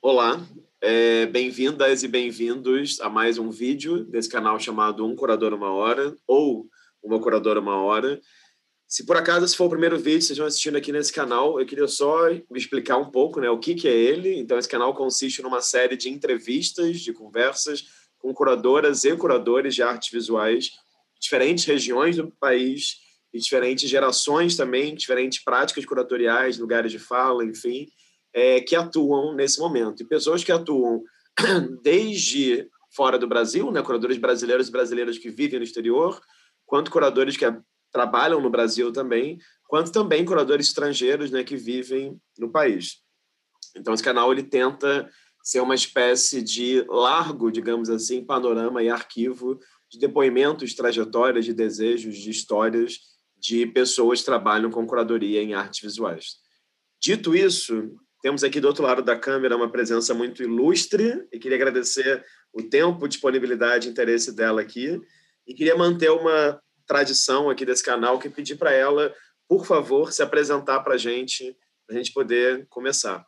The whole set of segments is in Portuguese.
Olá, é, bem-vindas e bem-vindos a mais um vídeo desse canal chamado Um Curador Uma Hora ou Uma Curadora Uma Hora. Se por acaso esse for o primeiro vídeo que vocês estão assistindo aqui nesse canal, eu queria só me explicar um pouco né, o que, que é ele. Então, esse canal consiste numa série de entrevistas, de conversas com curadoras e curadores de artes visuais de diferentes regiões do país e diferentes gerações também, diferentes práticas curatoriais, lugares de fala, enfim, é, que atuam nesse momento. E pessoas que atuam desde fora do Brasil, né, curadores brasileiros e brasileiras que vivem no exterior, quanto curadores que trabalham no Brasil também, quanto também curadores estrangeiros né, que vivem no país. Então, esse canal ele tenta ser uma espécie de largo, digamos assim, panorama e arquivo de depoimentos, trajetórias, de desejos, de histórias de pessoas que trabalham com curadoria em artes visuais. Dito isso, temos aqui do outro lado da câmera uma presença muito ilustre e queria agradecer o tempo, disponibilidade e interesse dela aqui. E queria manter uma tradição aqui desse canal que pedir para ela, por favor, se apresentar para a gente, para a gente poder começar.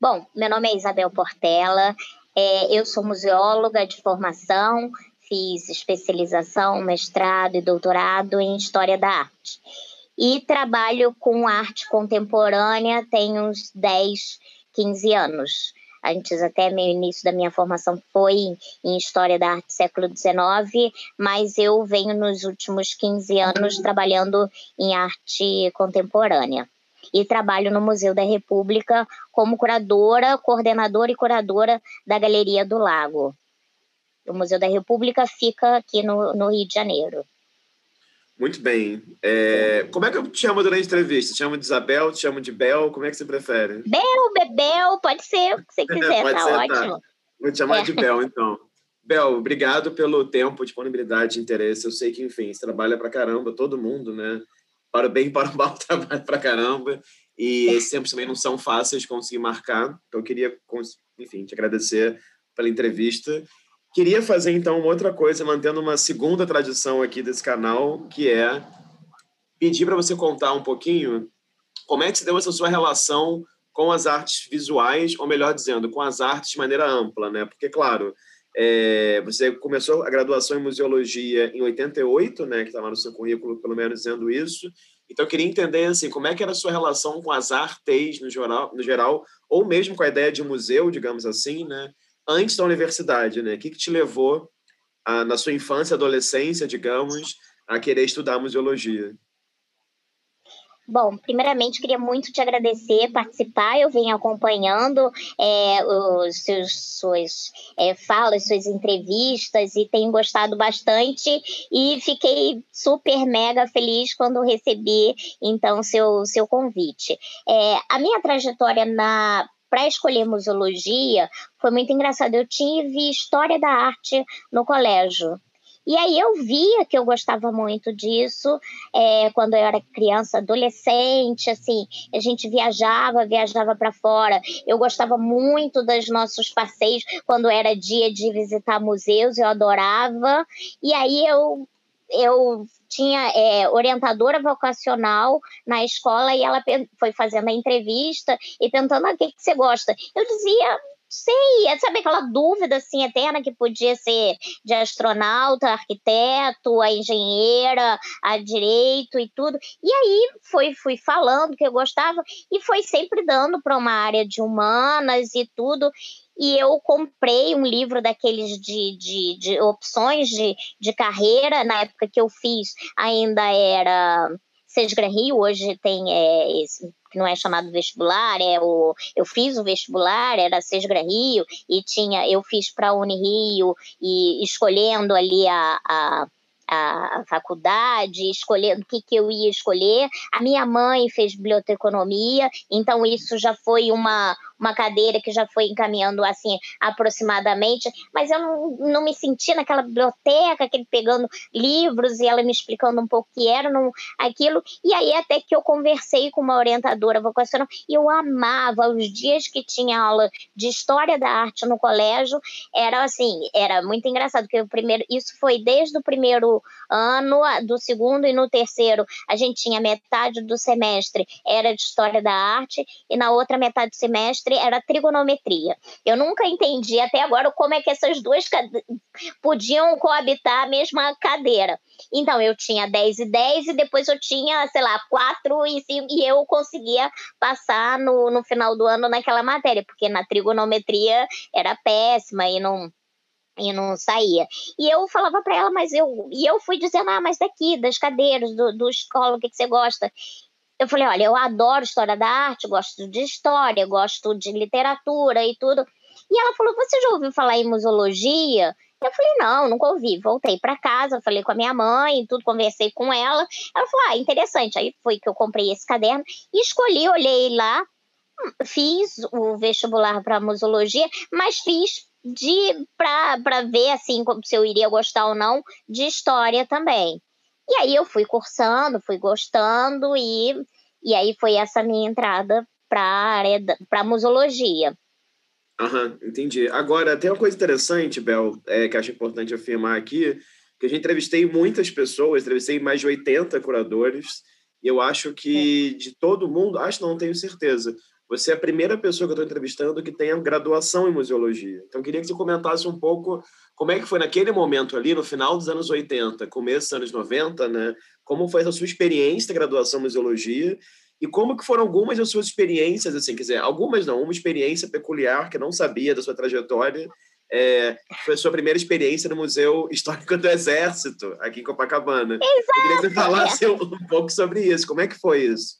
Bom, meu nome é Isabel Portela, é, eu sou museóloga de formação, fiz especialização, mestrado e doutorado em História da Arte. E trabalho com arte contemporânea tem uns 10, 15 anos. Antes, até meu início da minha formação foi em História da Arte século XIX, mas eu venho nos últimos 15 anos trabalhando em arte contemporânea. E trabalho no Museu da República como curadora, coordenadora e curadora da Galeria do Lago. O Museu da República fica aqui no, no Rio de Janeiro. Muito bem. É, como é que eu te chamo durante a entrevista? Te chamo de Isabel, te chamo de Bel, como é que você prefere? Bel, Bebel, pode ser o que você quiser, tá ser, ótimo. Tá. Vou te chamar é. de Bel, então. Bel, obrigado pelo tempo, disponibilidade, interesse. Eu sei que, enfim, você trabalha pra caramba, todo mundo, né? Para o bem e para o mal, trabalha pra caramba. E esses tempos também não são fáceis de conseguir marcar. Então, eu queria, enfim, te agradecer pela entrevista. Queria fazer então outra coisa, mantendo uma segunda tradição aqui desse canal, que é pedir para você contar um pouquinho como é que se deu essa sua relação com as artes visuais, ou melhor dizendo, com as artes de maneira ampla, né? Porque, claro, é, você começou a graduação em museologia em 88, né? Que estava no seu currículo, pelo menos, dizendo isso. Então, eu queria entender, assim, como é que era a sua relação com as artes no geral, no geral ou mesmo com a ideia de museu, digamos assim, né? Antes da universidade, né? O que, que te levou, a, na sua infância, adolescência, digamos, a querer estudar museologia? Bom, primeiramente queria muito te agradecer, participar. Eu venho acompanhando é, os seus suas é, falas, suas entrevistas e tenho gostado bastante e fiquei super mega feliz quando recebi então seu seu convite. É, a minha trajetória na para escolher museologia foi muito engraçado. Eu tive história da arte no colégio. E aí eu via que eu gostava muito disso é, quando eu era criança, adolescente, assim, a gente viajava, viajava para fora. Eu gostava muito dos nossos passeios quando era dia de visitar museus, eu adorava. E aí eu eu tinha é, orientadora vocacional na escola e ela foi fazendo a entrevista e perguntando ah, o que, que você gosta. Eu dizia, sei, é, sabe aquela dúvida assim eterna que podia ser de astronauta, arquiteto, a engenheira, a direito e tudo. E aí foi fui falando que eu gostava e foi sempre dando para uma área de humanas e tudo e eu comprei um livro daqueles de, de, de opções de, de carreira. Na época que eu fiz, ainda era Sesgra Rio, hoje tem é, esse, que não é chamado vestibular, é o eu fiz o vestibular, era Sesgra Rio, e tinha, eu fiz para a Unirio e escolhendo ali a, a a faculdade, escolhendo o que, que eu ia escolher. A minha mãe fez biblioteconomia, então isso já foi uma, uma cadeira que já foi encaminhando assim aproximadamente, mas eu não, não me senti naquela biblioteca, aquele pegando livros e ela me explicando um pouco o que era não, aquilo. E aí até que eu conversei com uma orientadora vocacional e eu amava os dias que tinha aula de história da arte no colégio, era assim, era muito engraçado, porque o primeiro, isso foi desde o primeiro ano, do segundo e no terceiro a gente tinha metade do semestre era de história da arte e na outra metade do semestre era trigonometria. Eu nunca entendi até agora como é que essas duas podiam coabitar a mesma cadeira. Então eu tinha 10 e 10 e depois eu tinha, sei lá, 4 e 5 e eu conseguia passar no, no final do ano naquela matéria, porque na trigonometria era péssima e não e não saía. E eu falava para ela, mas eu. E eu fui dizendo, ah, mas daqui, das cadeiras, do, do escola, o que, que você gosta? Eu falei, olha, eu adoro história da arte, gosto de história, gosto de literatura e tudo. E ela falou, você já ouviu falar em museologia? Eu falei, não, nunca ouvi. Voltei para casa, falei com a minha mãe, tudo, conversei com ela. Ela falou, ah, interessante. Aí foi que eu comprei esse caderno e escolhi, olhei lá, fiz o vestibular para museologia, mas fiz de para ver assim se eu iria gostar ou não de história também. E aí eu fui cursando, fui gostando e, e aí foi essa minha entrada para a área para museologia. Aham, entendi. Agora, tem uma coisa interessante, Bel, é, que acho importante afirmar aqui, que eu já entrevistei muitas pessoas, entrevistei mais de 80 curadores, e eu acho que de todo mundo, acho não, tenho certeza, você é a primeira pessoa que eu estou entrevistando que tem graduação em museologia. Então, queria que você comentasse um pouco como é que foi naquele momento ali, no final dos anos 80, começo dos anos 90, né? Como foi a sua experiência de graduação em museologia e como que foram algumas das suas experiências, assim, quer dizer, algumas não, uma experiência peculiar que eu não sabia da sua trajetória, é, foi a sua primeira experiência no Museu Histórico do Exército, aqui em Copacabana. Exato. Eu queria que você falasse um pouco sobre isso, como é que foi isso?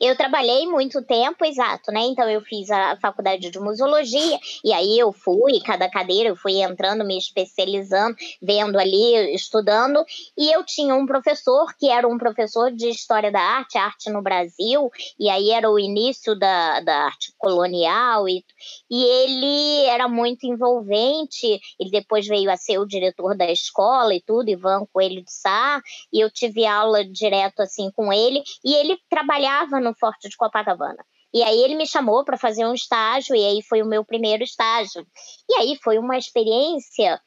Eu trabalhei muito tempo, exato, né? Então eu fiz a faculdade de museologia e aí eu fui, cada cadeira eu fui entrando, me especializando, vendo ali, estudando, e eu tinha um professor que era um professor de história da arte, arte no Brasil, e aí era o início da, da arte colonial e, e ele era muito envolvente, ele depois veio a ser o diretor da escola e tudo, Ivan Coelho de Sá, e eu tive aula direto assim com ele, e ele trabalhava estava no Forte de Copacabana. E aí ele me chamou para fazer um estágio, e aí foi o meu primeiro estágio. E aí foi uma experiência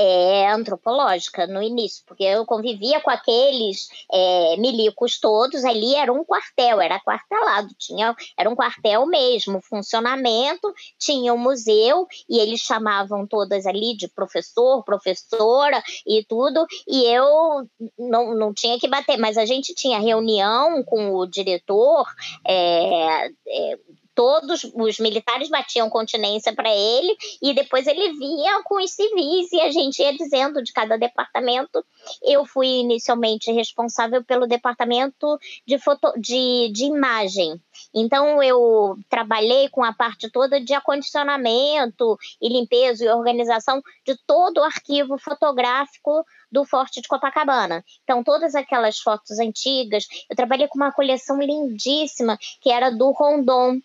é, antropológica no início, porque eu convivia com aqueles é, milicos todos, ali era um quartel, era quartelado, tinha, era um quartel mesmo, funcionamento, tinha um museu, e eles chamavam todas ali de professor, professora e tudo, e eu não, não tinha que bater, mas a gente tinha reunião com o diretor, é, é todos os militares batiam continência para ele e depois ele vinha com os civis e a gente ia dizendo de cada departamento. Eu fui inicialmente responsável pelo departamento de, foto, de, de imagem. Então eu trabalhei com a parte toda de acondicionamento e limpeza e organização de todo o arquivo fotográfico do Forte de Copacabana. Então, todas aquelas fotos antigas, eu trabalhei com uma coleção lindíssima que era do Rondon,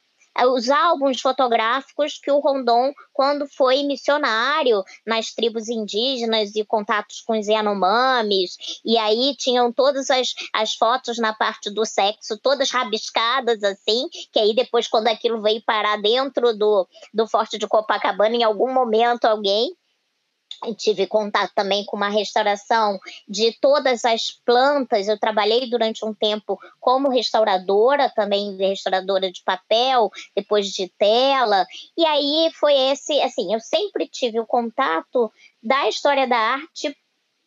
os álbuns fotográficos que o Rondon, quando foi missionário nas tribos indígenas e contatos com os Yanomamis, e aí tinham todas as, as fotos na parte do sexo, todas rabiscadas assim, que aí depois, quando aquilo veio parar dentro do, do Forte de Copacabana, em algum momento alguém tive contato também com uma restauração de todas as plantas. Eu trabalhei durante um tempo como restauradora, também restauradora de papel, depois de tela. E aí foi esse, assim, eu sempre tive o contato da história da arte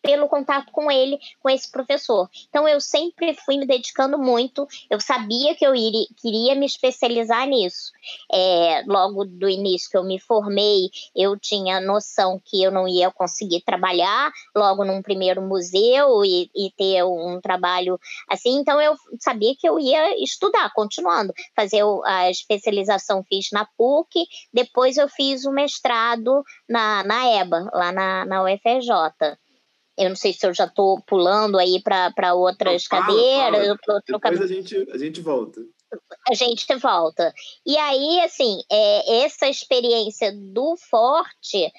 pelo contato com ele, com esse professor. Então eu sempre fui me dedicando muito, eu sabia que eu iria, queria me especializar nisso. É, logo do início que eu me formei, eu tinha noção que eu não ia conseguir trabalhar logo num primeiro museu e, e ter um trabalho assim, então eu sabia que eu ia estudar, continuando, fazer a especialização fiz na PUC, depois eu fiz o mestrado na, na EBA, lá na, na UFRJ. Eu não sei se eu já estou pulando aí para outras não, fala, cadeiras. Fala. Depois a gente, a gente volta. A gente volta. E aí, assim, é, essa experiência do forte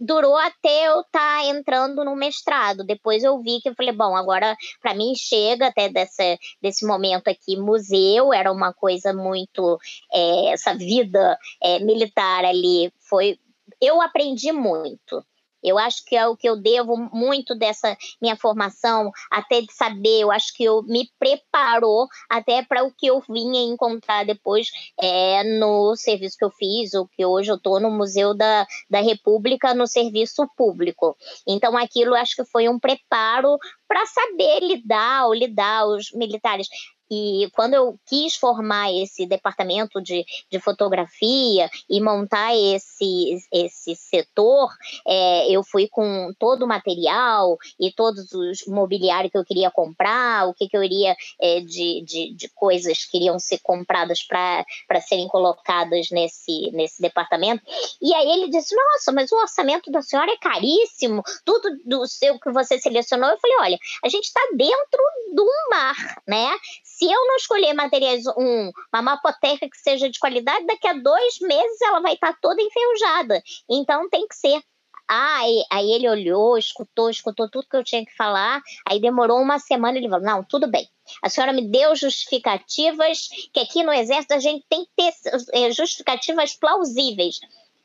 durou até eu estar tá entrando no mestrado. Depois eu vi que eu falei, bom, agora para mim chega até dessa, desse momento aqui, museu, era uma coisa muito. É, essa vida é, militar ali foi. Eu aprendi muito Eu acho que é o que eu devo muito dessa minha formação, até de saber, eu acho que eu me preparou até para o que eu vinha encontrar depois é, no serviço que eu fiz, o que hoje eu estou no Museu da, da República, no serviço público. Então, aquilo acho que foi um preparo para saber lidar ou lidar os militares. E quando eu quis formar esse departamento de, de fotografia e montar esse, esse setor, é, eu fui com todo o material e todos os mobiliário que eu queria comprar, o que, que eu iria é, de, de, de coisas que iriam ser compradas para serem colocadas nesse, nesse departamento. E aí ele disse: Nossa, mas o orçamento da senhora é caríssimo, tudo do seu que você selecionou. Eu falei: Olha, a gente está dentro do mar, né? Se eu não escolher materiais, um, uma mapoteca que seja de qualidade, daqui a dois meses ela vai estar tá toda enferrujada. Então tem que ser. Ah, aí, aí ele olhou, escutou, escutou tudo que eu tinha que falar. Aí demorou uma semana, ele falou: Não, tudo bem. A senhora me deu justificativas, que aqui no Exército a gente tem que ter é, justificativas plausíveis.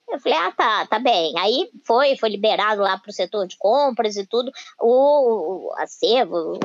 Eu falei, ah, tá, tá bem. Aí foi, foi liberado lá para o setor de compras e tudo, o, acervo,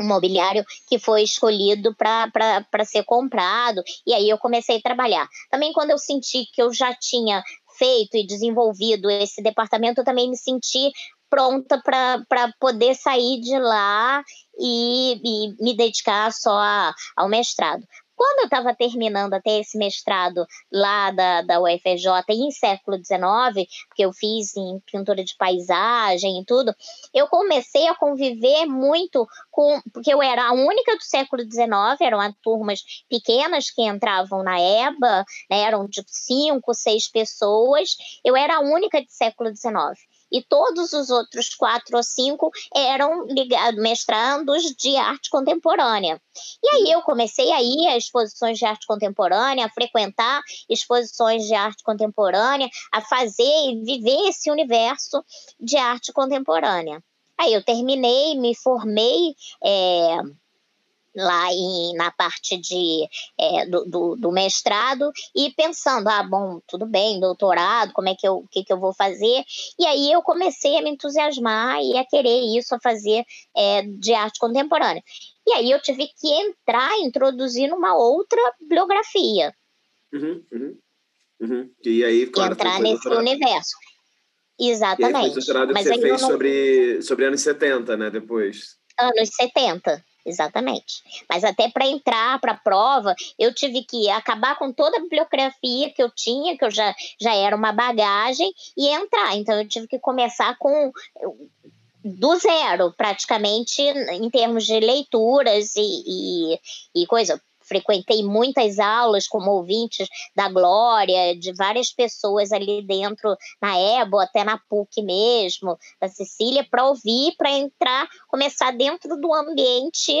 mobiliário que foi escolhido para ser comprado, e aí eu comecei a trabalhar. Também quando eu senti que eu já tinha feito e desenvolvido esse departamento, eu também me senti pronta para poder sair de lá e, e me dedicar só a, ao mestrado. Quando eu estava terminando até esse mestrado lá da, da UFJ em século XIX, porque eu fiz em pintura de paisagem e tudo, eu comecei a conviver muito com. Porque eu era a única do século XIX, eram turmas pequenas que entravam na EBA, né, eram de cinco, seis pessoas, eu era a única de século XIX e todos os outros quatro ou cinco eram ligados, mestrandos de arte contemporânea. E aí eu comecei a ir a exposições de arte contemporânea, a frequentar exposições de arte contemporânea, a fazer e viver esse universo de arte contemporânea. Aí eu terminei, me formei. É, lá em, na parte de, é, do, do, do, mestrado e pensando, ah, bom, tudo bem, doutorado, como é que eu, que, que eu vou fazer? E aí eu comecei a me entusiasmar e a querer isso, a fazer é, de arte contemporânea. E aí eu tive que entrar, introduzir numa outra bibliografia. Uhum, uhum, uhum. E aí, claro, entrar nesse doutorado. universo. Exatamente. E aí, doutorado Mas que você fez não... sobre, sobre anos 70, né, depois? Anos 70. Exatamente. Mas até para entrar para a prova, eu tive que acabar com toda a bibliografia que eu tinha, que eu já, já era uma bagagem, e entrar. Então, eu tive que começar com do zero, praticamente, em termos de leituras e, e, e coisa frequentei muitas aulas como ouvintes da Glória, de várias pessoas ali dentro, na EBO, até na PUC mesmo, da Cecília, para ouvir, para entrar, começar dentro do ambiente,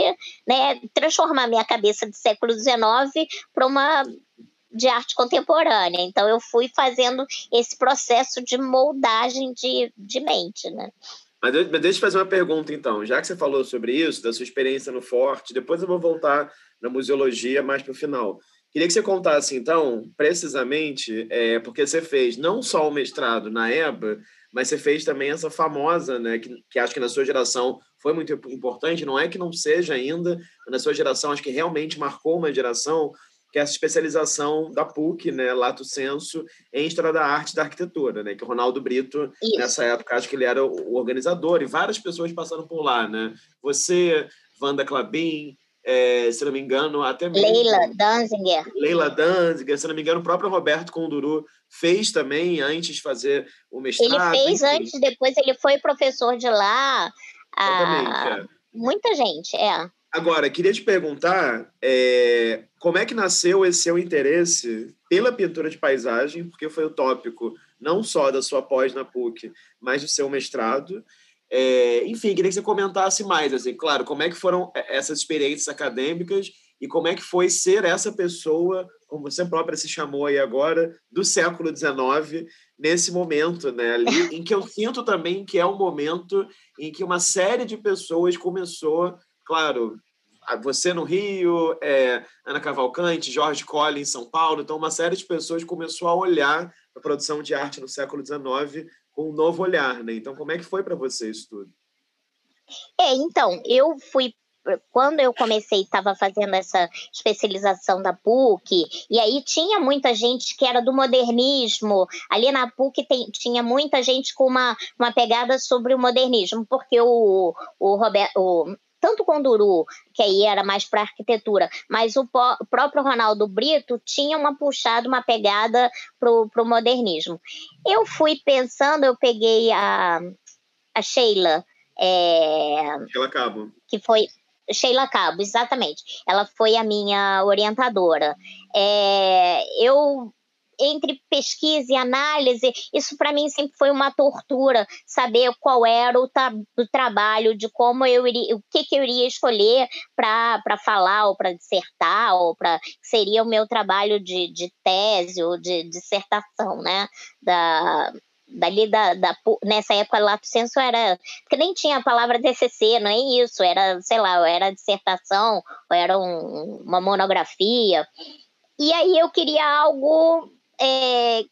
né, transformar minha cabeça de século XIX para uma de arte contemporânea. Então, eu fui fazendo esse processo de moldagem de, de mente, né? Mas, mas deixa eu fazer uma pergunta, então. Já que você falou sobre isso, da sua experiência no Forte, depois eu vou voltar na museologia mais para o final. Queria que você contasse, então, precisamente, é, porque você fez não só o mestrado na EBA, mas você fez também essa famosa, né, que, que acho que na sua geração foi muito importante, não é que não seja ainda, mas na sua geração acho que realmente marcou uma geração, que é essa especialização da PUC, né, Lato Senso, em História da Arte e da Arquitetura, né, que o Ronaldo Brito, Isso. nessa época, acho que ele era o organizador, e várias pessoas passaram por lá, né? Você, Wanda Clabin, é, se não me engano, até mesmo. Leila Danziger. Leila Danziger, se não me engano, o próprio Roberto Conduru fez também antes de fazer o mestrado. Ele fez enfim. antes, depois ele foi professor de lá. Ah, é. Muita gente, é. Agora, queria te perguntar é, como é que nasceu esse seu interesse pela pintura de paisagem, porque foi o tópico não só da sua pós na PUC, mas do seu mestrado. É, enfim, queria que você comentasse mais, assim, claro, como é que foram essas experiências acadêmicas e como é que foi ser essa pessoa, como você própria se chamou aí agora, do século XIX, nesse momento, né, ali, em que eu sinto também que é um momento em que uma série de pessoas começou, claro, você no Rio, é, Ana Cavalcante, Jorge Collins em São Paulo, então uma série de pessoas começou a olhar a produção de arte no século XIX com um novo olhar, né? Então, como é que foi para você isso tudo? É, então, eu fui quando eu comecei, estava fazendo essa especialização da PUC, e aí tinha muita gente que era do modernismo. Ali na PUC tem, tinha muita gente com uma, uma pegada sobre o modernismo, porque o, o Roberto. Tanto o Conduru, que aí era mais para arquitetura, mas o, o, próprio Ronaldo Brito tinha uma puxada, uma pegada para o modernismo. Eu fui pensando, eu peguei a, a Sheila. É, Sheila Cabo. Que foi Sheila Cabo, exatamente. Ela foi a minha orientadora. É, eu entre pesquisa e análise, isso para mim sempre foi uma tortura, saber qual era o, o trabalho, de como eu iria, o que, que eu iria escolher para falar, ou para dissertar, ou para seria o meu trabalho de, de tese ou de dissertação, né? Da, dali da, da, nessa época lato senso era porque nem tinha a palavra TCC, não é isso, era, sei lá, era dissertação, ou era um, uma monografia. E aí eu queria algo é,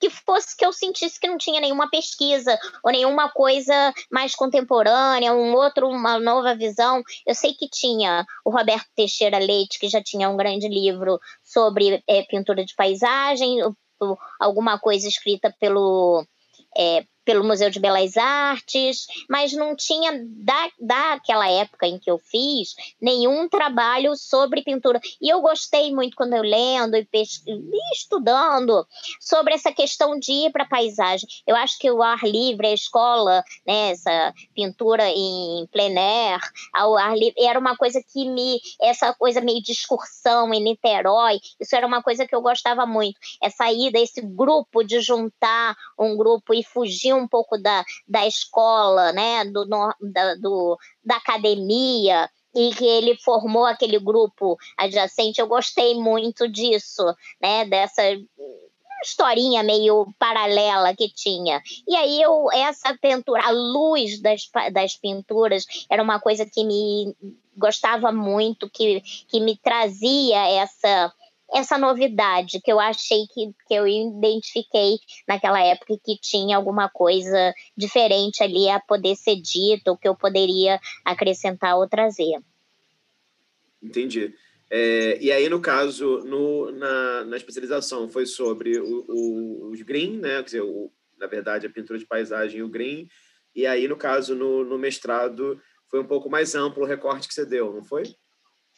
que fosse que eu sentisse que não tinha nenhuma pesquisa ou nenhuma coisa mais contemporânea, um outro, uma nova visão. Eu sei que tinha o Roberto Teixeira Leite, que já tinha um grande livro sobre é, pintura de paisagem, alguma coisa escrita pelo, é, pelo Museu de Belas Artes, mas não tinha, da, daquela época em que eu fiz, nenhum trabalho sobre pintura. E eu gostei muito quando eu lendo e, estudando sobre essa questão de ir para a paisagem. Eu acho que o ar livre, a escola, né, essa pintura em plein air, ao ar livre, era uma coisa que me. Essa coisa meio de excursão em Niterói, isso era uma coisa que eu gostava muito. Essa ida, esse grupo de juntar um grupo e fugir um pouco da, da escola, né, do, da, do, da academia, e que ele formou aquele grupo adjacente. Eu gostei muito disso, né, dessa historinha meio paralela que tinha. E aí eu essa pintura, a luz das, das pinturas era uma coisa que me gostava muito, que, que me trazia essa essa novidade que eu achei que, que eu identifiquei naquela época que tinha alguma coisa diferente ali a poder ser dito, que eu poderia acrescentar ou trazer. Entendi. É, e aí, no caso, no, na, na especialização, foi sobre o, o, os green, né? Quer dizer, o, na verdade, a pintura de paisagem e o green. E aí, no caso, no, no mestrado, foi um pouco mais amplo o recorte que você deu, não foi?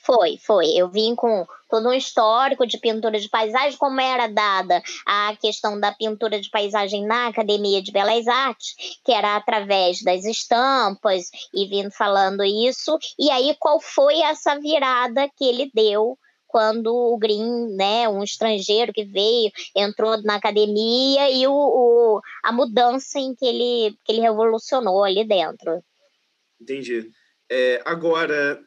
Foi, foi. Eu vim com todo um histórico de pintura de paisagem, como era dada a questão da pintura de paisagem na Academia de Belas Artes, que era através das estampas, e vindo falando isso. E aí, qual foi essa virada que ele deu quando o Green, né, um estrangeiro que veio, entrou na academia e o, o, a mudança em que ele, que ele revolucionou ali dentro. Entendi. É, agora,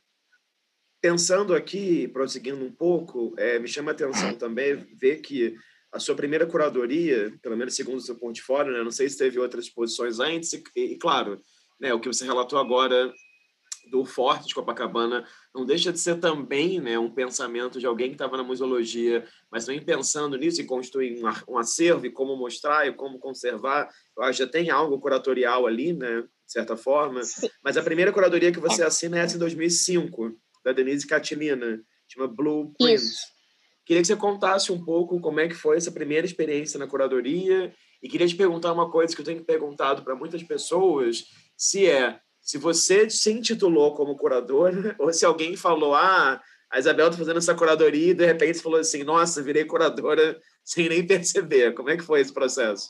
pensando aqui, prosseguindo um pouco, é, me chama a atenção também ver que a sua primeira curadoria, pelo menos segundo o seu portfólio, né, não sei se teve outras exposições antes, e, e claro, né, o que você relatou agora do Forte de Copacabana não deixa de ser também né, um pensamento de alguém que estava na museologia, mas também pensando nisso e construir um, um acervo e como mostrar e como conservar. Eu acho que já tem algo curatorial ali, né, de certa forma. Mas a primeira curadoria que você assina é essa em 2005 da Denise Catilina, chama Blueprint. Queria que você contasse um pouco como é que foi essa primeira experiência na curadoria e queria te perguntar uma coisa que eu tenho perguntado para muitas pessoas, se é se você se intitulou como curadora ou se alguém falou, ah, a Isabel está fazendo essa curadoria e de repente você falou assim, nossa, virei curadora sem nem perceber. Como é que foi esse processo?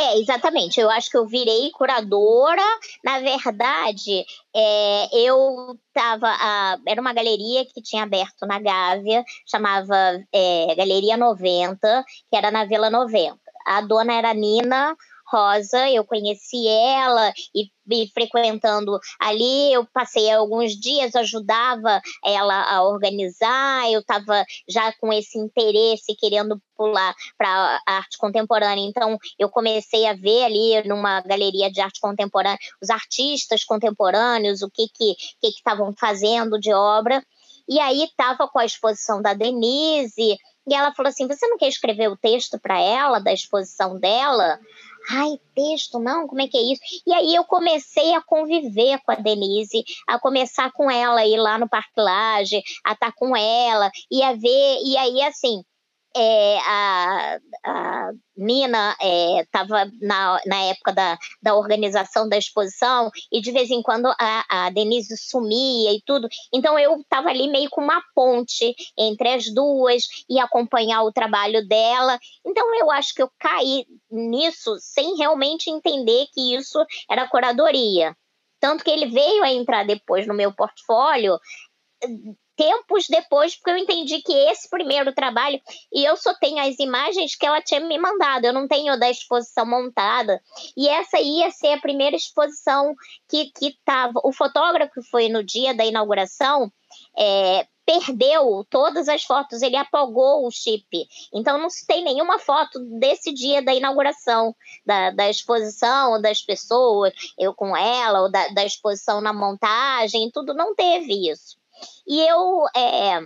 É, exatamente. Eu acho que eu virei curadora. Na verdade, é, eu estava. Era uma galeria que tinha aberto na Gávea, chamava é, Galeria 90, que era na Vila 90. A dona era Nina Rosa, eu conheci ela e, e, frequentando ali, eu passei alguns dias, ajudava ela a organizar, eu estava já com esse interesse, querendo pular para arte contemporânea, então eu comecei a ver ali numa galeria de arte contemporânea os artistas contemporâneos, o que que estavam fazendo de obra, e aí estava com a exposição da Denise, E ela falou assim: Você não quer escrever o texto para ela, da exposição dela? Ai, texto, não, como é que é isso? E aí eu comecei a conviver com a Denise, a começar com ela ir lá no Parque Laje, a estar tá com ela, e a ver, e aí assim, é, a, a, Nina estava é, na, na época da, da organização da exposição e de vez em quando a, a Denise sumia e tudo. Então eu estava ali meio com uma ponte entre as duas e acompanhar o trabalho dela. Então eu acho que eu caí nisso sem realmente entender que isso era curadoria. Tanto que ele veio a entrar depois no meu portfólio tempos depois, porque eu entendi que esse primeiro trabalho, e eu só tenho as imagens que ela tinha me mandado, eu não tenho da exposição montada, e essa ia ser a primeira exposição que estava. O fotógrafo que foi no dia da inauguração é, perdeu todas as fotos, ele apagou o chip. Então não se tem nenhuma foto desse dia da inauguração, da, da exposição, das pessoas, eu com ela, ou da, da exposição na montagem, tudo, não teve isso. E eu é,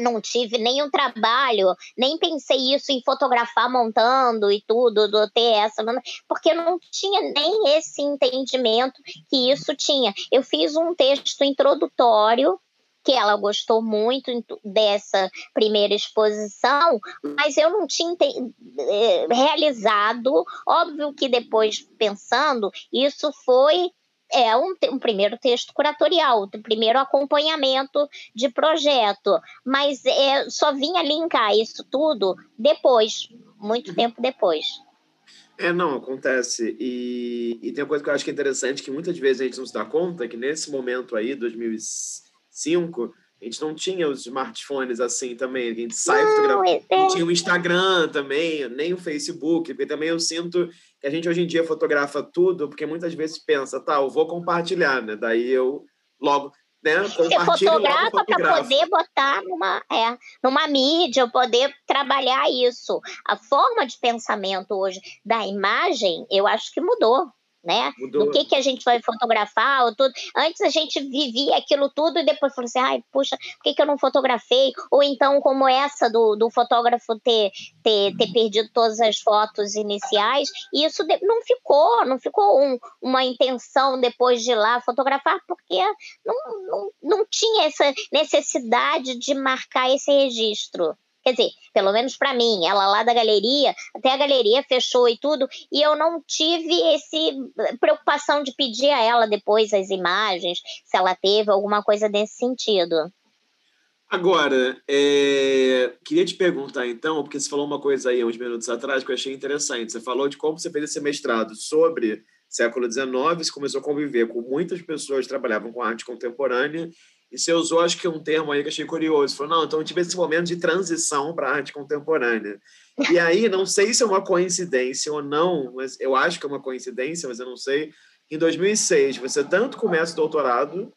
não tive nenhum trabalho, nem pensei isso em fotografar montando e tudo, do ter essa, porque eu não tinha nem esse entendimento que isso tinha. Eu fiz um texto introdutório que ela gostou muito dessa primeira exposição, mas eu não tinha é, realizado. Óbvio que depois, pensando, isso foi é um, um, primeiro texto curatorial, um primeiro acompanhamento de projeto, mas é, só vinha linkar isso tudo depois, muito uhum. tempo depois. É, não, acontece. E, e, tem uma coisa que eu acho que é interessante, que muitas vezes a gente não se dá conta, que nesse momento aí, 2005, a gente não tinha os smartphones assim também, a gente sai fotografando. É, não tinha o Instagram também, nem o Facebook, porque também eu sinto a gente hoje em dia fotografa tudo, porque muitas vezes pensa, tá, eu vou compartilhar, né? Daí eu logo, né, compartilho Você fotografa para poder botar numa, é, numa mídia, poder trabalhar isso. A forma de pensamento hoje da imagem, eu acho que mudou né? Mudou. Do que, que a gente vai fotografar, ou tudo. Antes a gente vivia aquilo tudo e depois falou assim, ai, puxa, por que, que eu não fotografei? Ou então, como essa do, do fotógrafo ter, ter, ter perdido todas as fotos iniciais, e isso não ficou, não ficou um, uma intenção depois de ir lá fotografar, porque não, não, não tinha essa necessidade de marcar esse registro. Quer dizer, pelo menos para mim, ela lá da galeria, até a galeria fechou e tudo, e eu não tive esse eh, preocupação de pedir a ela depois as imagens, se ela teve alguma coisa desse sentido. Agora, é... queria te perguntar então, porque você falou uma coisa aí uns minutos atrás que eu achei interessante. Você falou de como você fez esse mestrado sobre século XIX, você começou a conviver com muitas pessoas que trabalhavam com arte contemporânea e você usou, acho que um termo aí que achei curioso. Falou, não, então eu tive esse momento de transição para a arte contemporânea. E aí, não sei se é uma coincidência ou não, mas eu acho que é uma coincidência, mas eu não sei. Em 2006, você tanto começa o doutorado,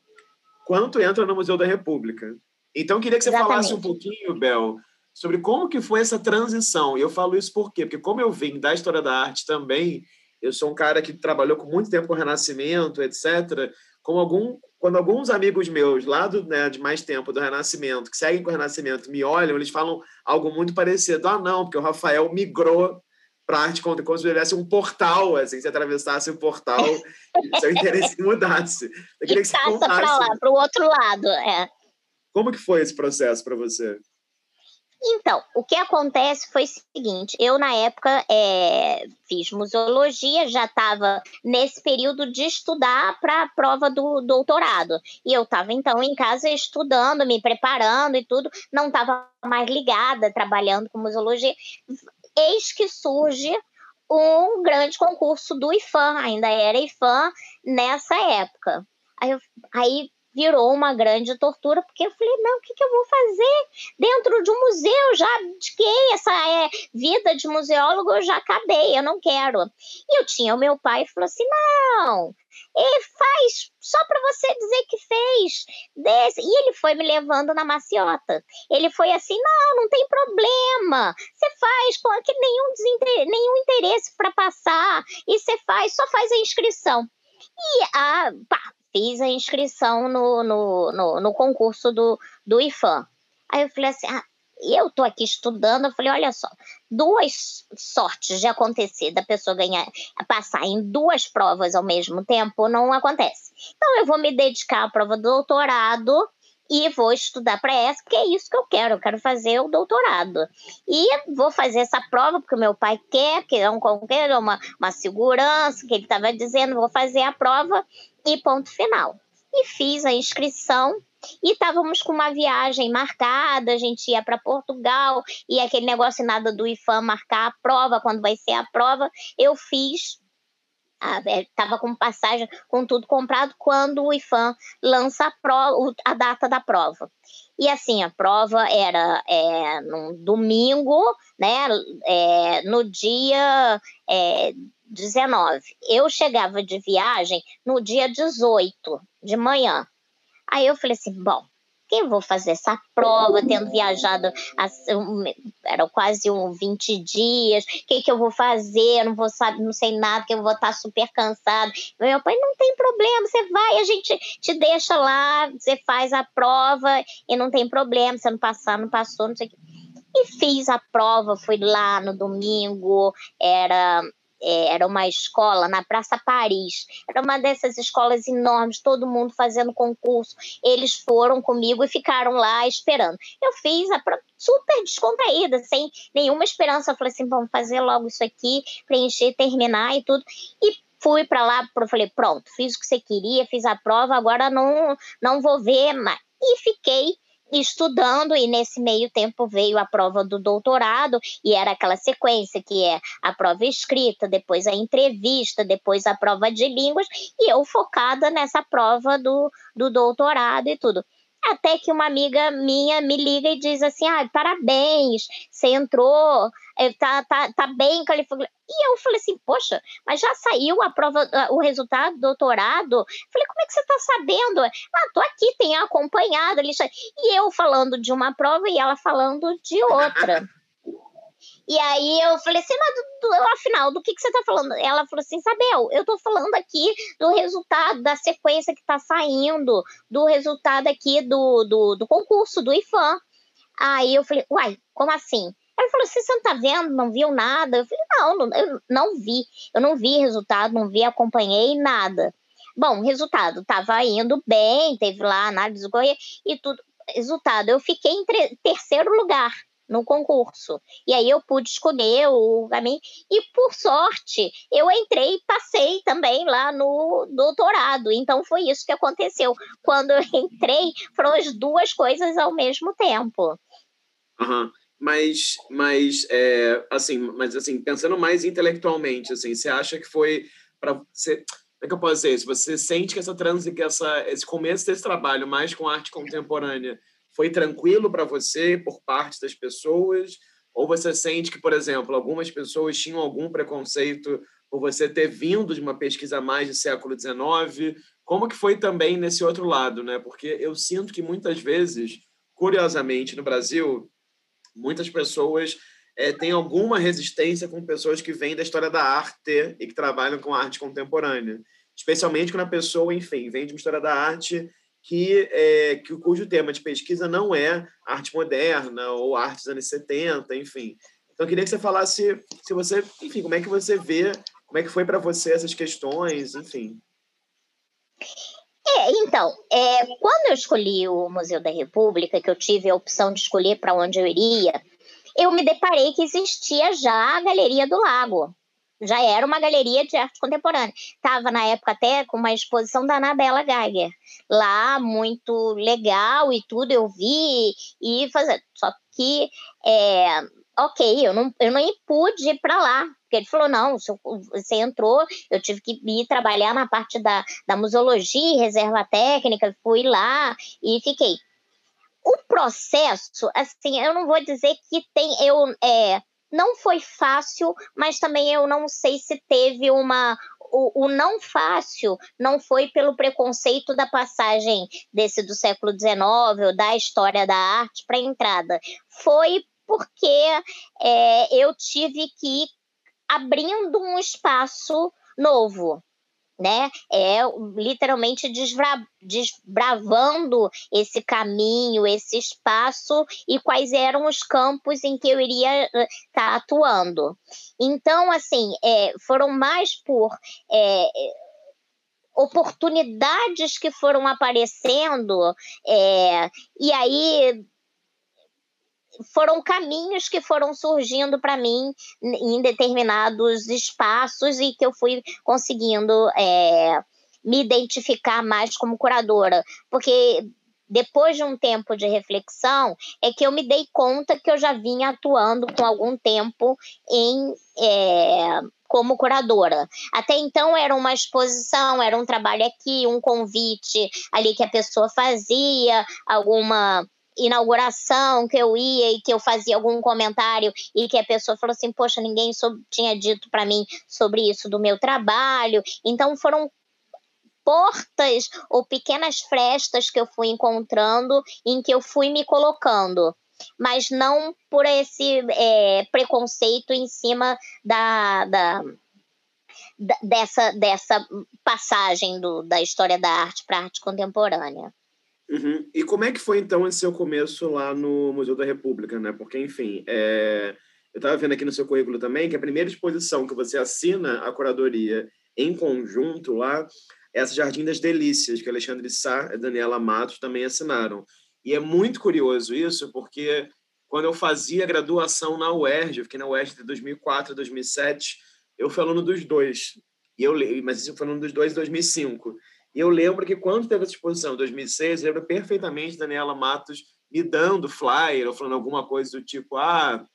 quanto entra no Museu da República. Então, eu queria que você Exatamente. falasse um pouquinho, Bel, sobre como que foi essa transição. E eu falo isso por quê? Porque como eu vim da história da arte também, eu sou um cara que trabalhou com muito tempo com o Renascimento, etc., com algum, quando alguns amigos meus lá do, né, de mais tempo do Renascimento, que seguem com o Renascimento, me olham, eles falam algo muito parecido. Ah, não, porque o Rafael migrou para arte como, como se tivesse um portal, assim, se atravessasse o portal e seu interesse mudasse. Eu queria e que você passa para lá, para o outro lado, é. Como que foi esse processo para você? Então, o que acontece foi o seguinte: eu, na época, é, fiz museologia, já estava nesse período de estudar para a prova do doutorado. E eu estava, então, em casa estudando, me preparando e tudo, não estava mais ligada, trabalhando com museologia. Eis que surge um grande concurso do IFAM, ainda era IFAM nessa época. Aí, eu, aí virou uma grande tortura, porque eu falei, não, o que, que eu vou fazer dentro de um museu? Já dediquei essa é, vida de museólogo, eu já acabei, eu não quero. E eu tinha o meu pai e falou assim, não, ele faz só para você dizer que fez. Desse. E ele foi me levando na maciota. Ele foi assim: não, não tem problema. Você faz com que nenhum, nenhum interesse para passar. E você faz, só faz a inscrição. E a, pá, fiz a inscrição no, no, no, no concurso do, do IFAM. Aí eu falei assim, ah, E eu tô aqui estudando, eu falei, olha só, duas sortes de acontecer da pessoa ganhar, passar em duas provas ao mesmo tempo não acontece. Então eu vou me dedicar à prova do doutorado e vou estudar para essa, porque é isso que eu quero, eu quero fazer o doutorado. E vou fazer essa prova, porque meu pai quer, que é um qualquer, uma, uma segurança, que ele estava dizendo, vou fazer a prova e ponto final. E fiz a inscrição e estávamos com uma viagem marcada, a gente ia para Portugal, e aquele negócio nada do IFAM marcar a prova, quando vai ser a prova, eu fiz estava é, com passagem, com tudo comprado, quando o IFAM lança a, prova, a data da prova. E assim, a prova era é, domingo, né, é, no dia é, 19. Eu chegava de viagem no dia 18 de manhã. Aí eu falei assim, bom, que vou fazer essa prova, tendo viajado, era quase um 20 dias, o que, que eu vou fazer, não vou saber, não sei nada, que eu vou estar super cansado. Meu pai, não tem problema, você vai, a gente te deixa lá, você faz a prova e não tem problema, você não passar, não passou, não sei o que. E fiz a prova, fui lá no domingo, era é, era uma escola na Praça Paris. Era uma dessas escolas enormes, todo mundo fazendo concurso. Eles foram comigo e ficaram lá esperando. Eu fiz a super descontraída, sem nenhuma esperança. Eu falei assim: vamos fazer logo isso aqui, preencher, terminar e tudo. E fui para lá, falei: pronto, fiz o que você queria, fiz a prova, agora não, não vou ver mais. E fiquei estudando e nesse meio tempo veio a prova do doutorado e era aquela sequência que é a prova escrita, depois a entrevista, depois a prova de línguas e eu focada nessa prova do, do doutorado e tudo. Até que uma amiga minha me liga e diz assim: ah, parabéns, você entrou, é, tá, tá, tá bem qualificado. E eu falei assim: poxa, mas já saiu a prova, o resultado do doutorado? Falei: como é que você está sabendo? Ah, tô aqui, tenho acompanhado. E eu falando de uma prova e ela falando de outra. E aí eu falei assim, mas do, do, afinal, do que, que você está falando? Ela falou assim, Isabel, eu estou falando aqui do resultado da sequência que está saindo, do resultado aqui do, do, do concurso, do IFAM. Aí eu falei, uai, como assim? Ela falou assim, você não tá vendo, não viu nada? Eu falei, não, não, eu não vi. Eu não vi resultado, não vi, acompanhei nada. Bom, resultado, estava indo bem, teve lá análise do e tudo. Resultado, eu fiquei em terceiro lugar no concurso. E aí eu pude escolher o caminho. E por sorte, eu entrei e passei também lá no doutorado. Então foi isso que aconteceu. Quando eu entrei, foram as duas coisas ao mesmo tempo. Uhum. Mas, mas, é, assim, mas assim, pensando mais intelectualmente, assim, você acha que foi para você como é que eu posso dizer isso? Você sente que essa transição, que essa, esse começo desse trabalho mais com arte contemporânea foi tranquilo para você por parte das pessoas? Ou você sente que, por exemplo, algumas pessoas tinham algum preconceito por você ter vindo de uma pesquisa mais do século XIX? Como que foi também nesse outro lado, né? Porque eu sinto que muitas vezes, curiosamente, no Brasil, muitas pessoas é, têm alguma resistência com pessoas que vêm da história da arte e que trabalham com arte contemporânea. Especialmente quando a pessoa, enfim, vem de uma história da arte que, é, que cujo tema de pesquisa não é arte moderna ou arte dos anos 70, enfim. Então, eu queria que você falasse se você, enfim, como é que você vê, como é que foi para você essas questões, enfim. É, então, é, quando eu escolhi o Museu da República, que eu tive a opção de escolher para onde eu iria, eu me deparei que existia já a Galeria do Lago, já era uma galeria de arte contemporânea. Estava na época até com uma exposição da Anabela Geiger. Lá, muito legal e tudo, eu vi e fazer. Só que, é, ok, eu não, eu não pude ir para lá. Porque ele falou: não, você entrou, eu tive que ir trabalhar na parte da, da museologia, reserva técnica, fui lá e fiquei. O processo, assim, eu não vou dizer que tem. Eu, é, não foi fácil, mas também eu não sei se teve uma. O, o não fácil não foi pelo preconceito da passagem desse do século XIX ou da história da arte para a entrada. Foi porque é, eu tive que ir abrindo um espaço novo. Né? É literalmente desbra desbravando esse caminho, esse espaço e quais eram os campos em que eu iria estar tá atuando. Então, assim, é, foram mais por é, oportunidades que foram aparecendo, é, e aí foram caminhos que foram surgindo para mim em determinados espaços e que eu fui conseguindo é, me identificar mais como curadora, porque depois de um tempo de reflexão, é que eu me dei conta que eu já vinha atuando com algum tempo em é, como curadora. Até então era uma exposição, era um trabalho aqui, um convite ali que a pessoa fazia, alguma inauguração que eu ia e que eu fazia algum comentário e que a pessoa falou assim: Poxa, ninguém tinha dito para mim sobre isso do meu trabalho. Então foram portas ou pequenas frestas que eu fui encontrando em que eu fui me colocando. Mas não por esse é, preconceito em cima da, da dessa, dessa passagem do, da história da arte para a arte contemporânea. Uhum. E como é que foi, então, esse seu começo lá no Museu da República, né? Porque, enfim, é... eu estava vendo aqui no seu currículo também que a primeira exposição que você assina a curadoria em conjunto lá é essa Jardim das Delícias, que Alexandre Sá e Daniela Matos também assinaram. E é muito curioso isso, porque quando eu fazia graduação na UERJ, eu fiquei na UERJ de 2004 a 2007, eu fui aluno dos dois. E eu, mas isso foi aluno dos dois em 2005. E eu lembro que quando teve essa exposição, em 2006, eu lembro perfeitamente Daniela Matos me dando flyer, ou falando alguma coisa do tipo, ah,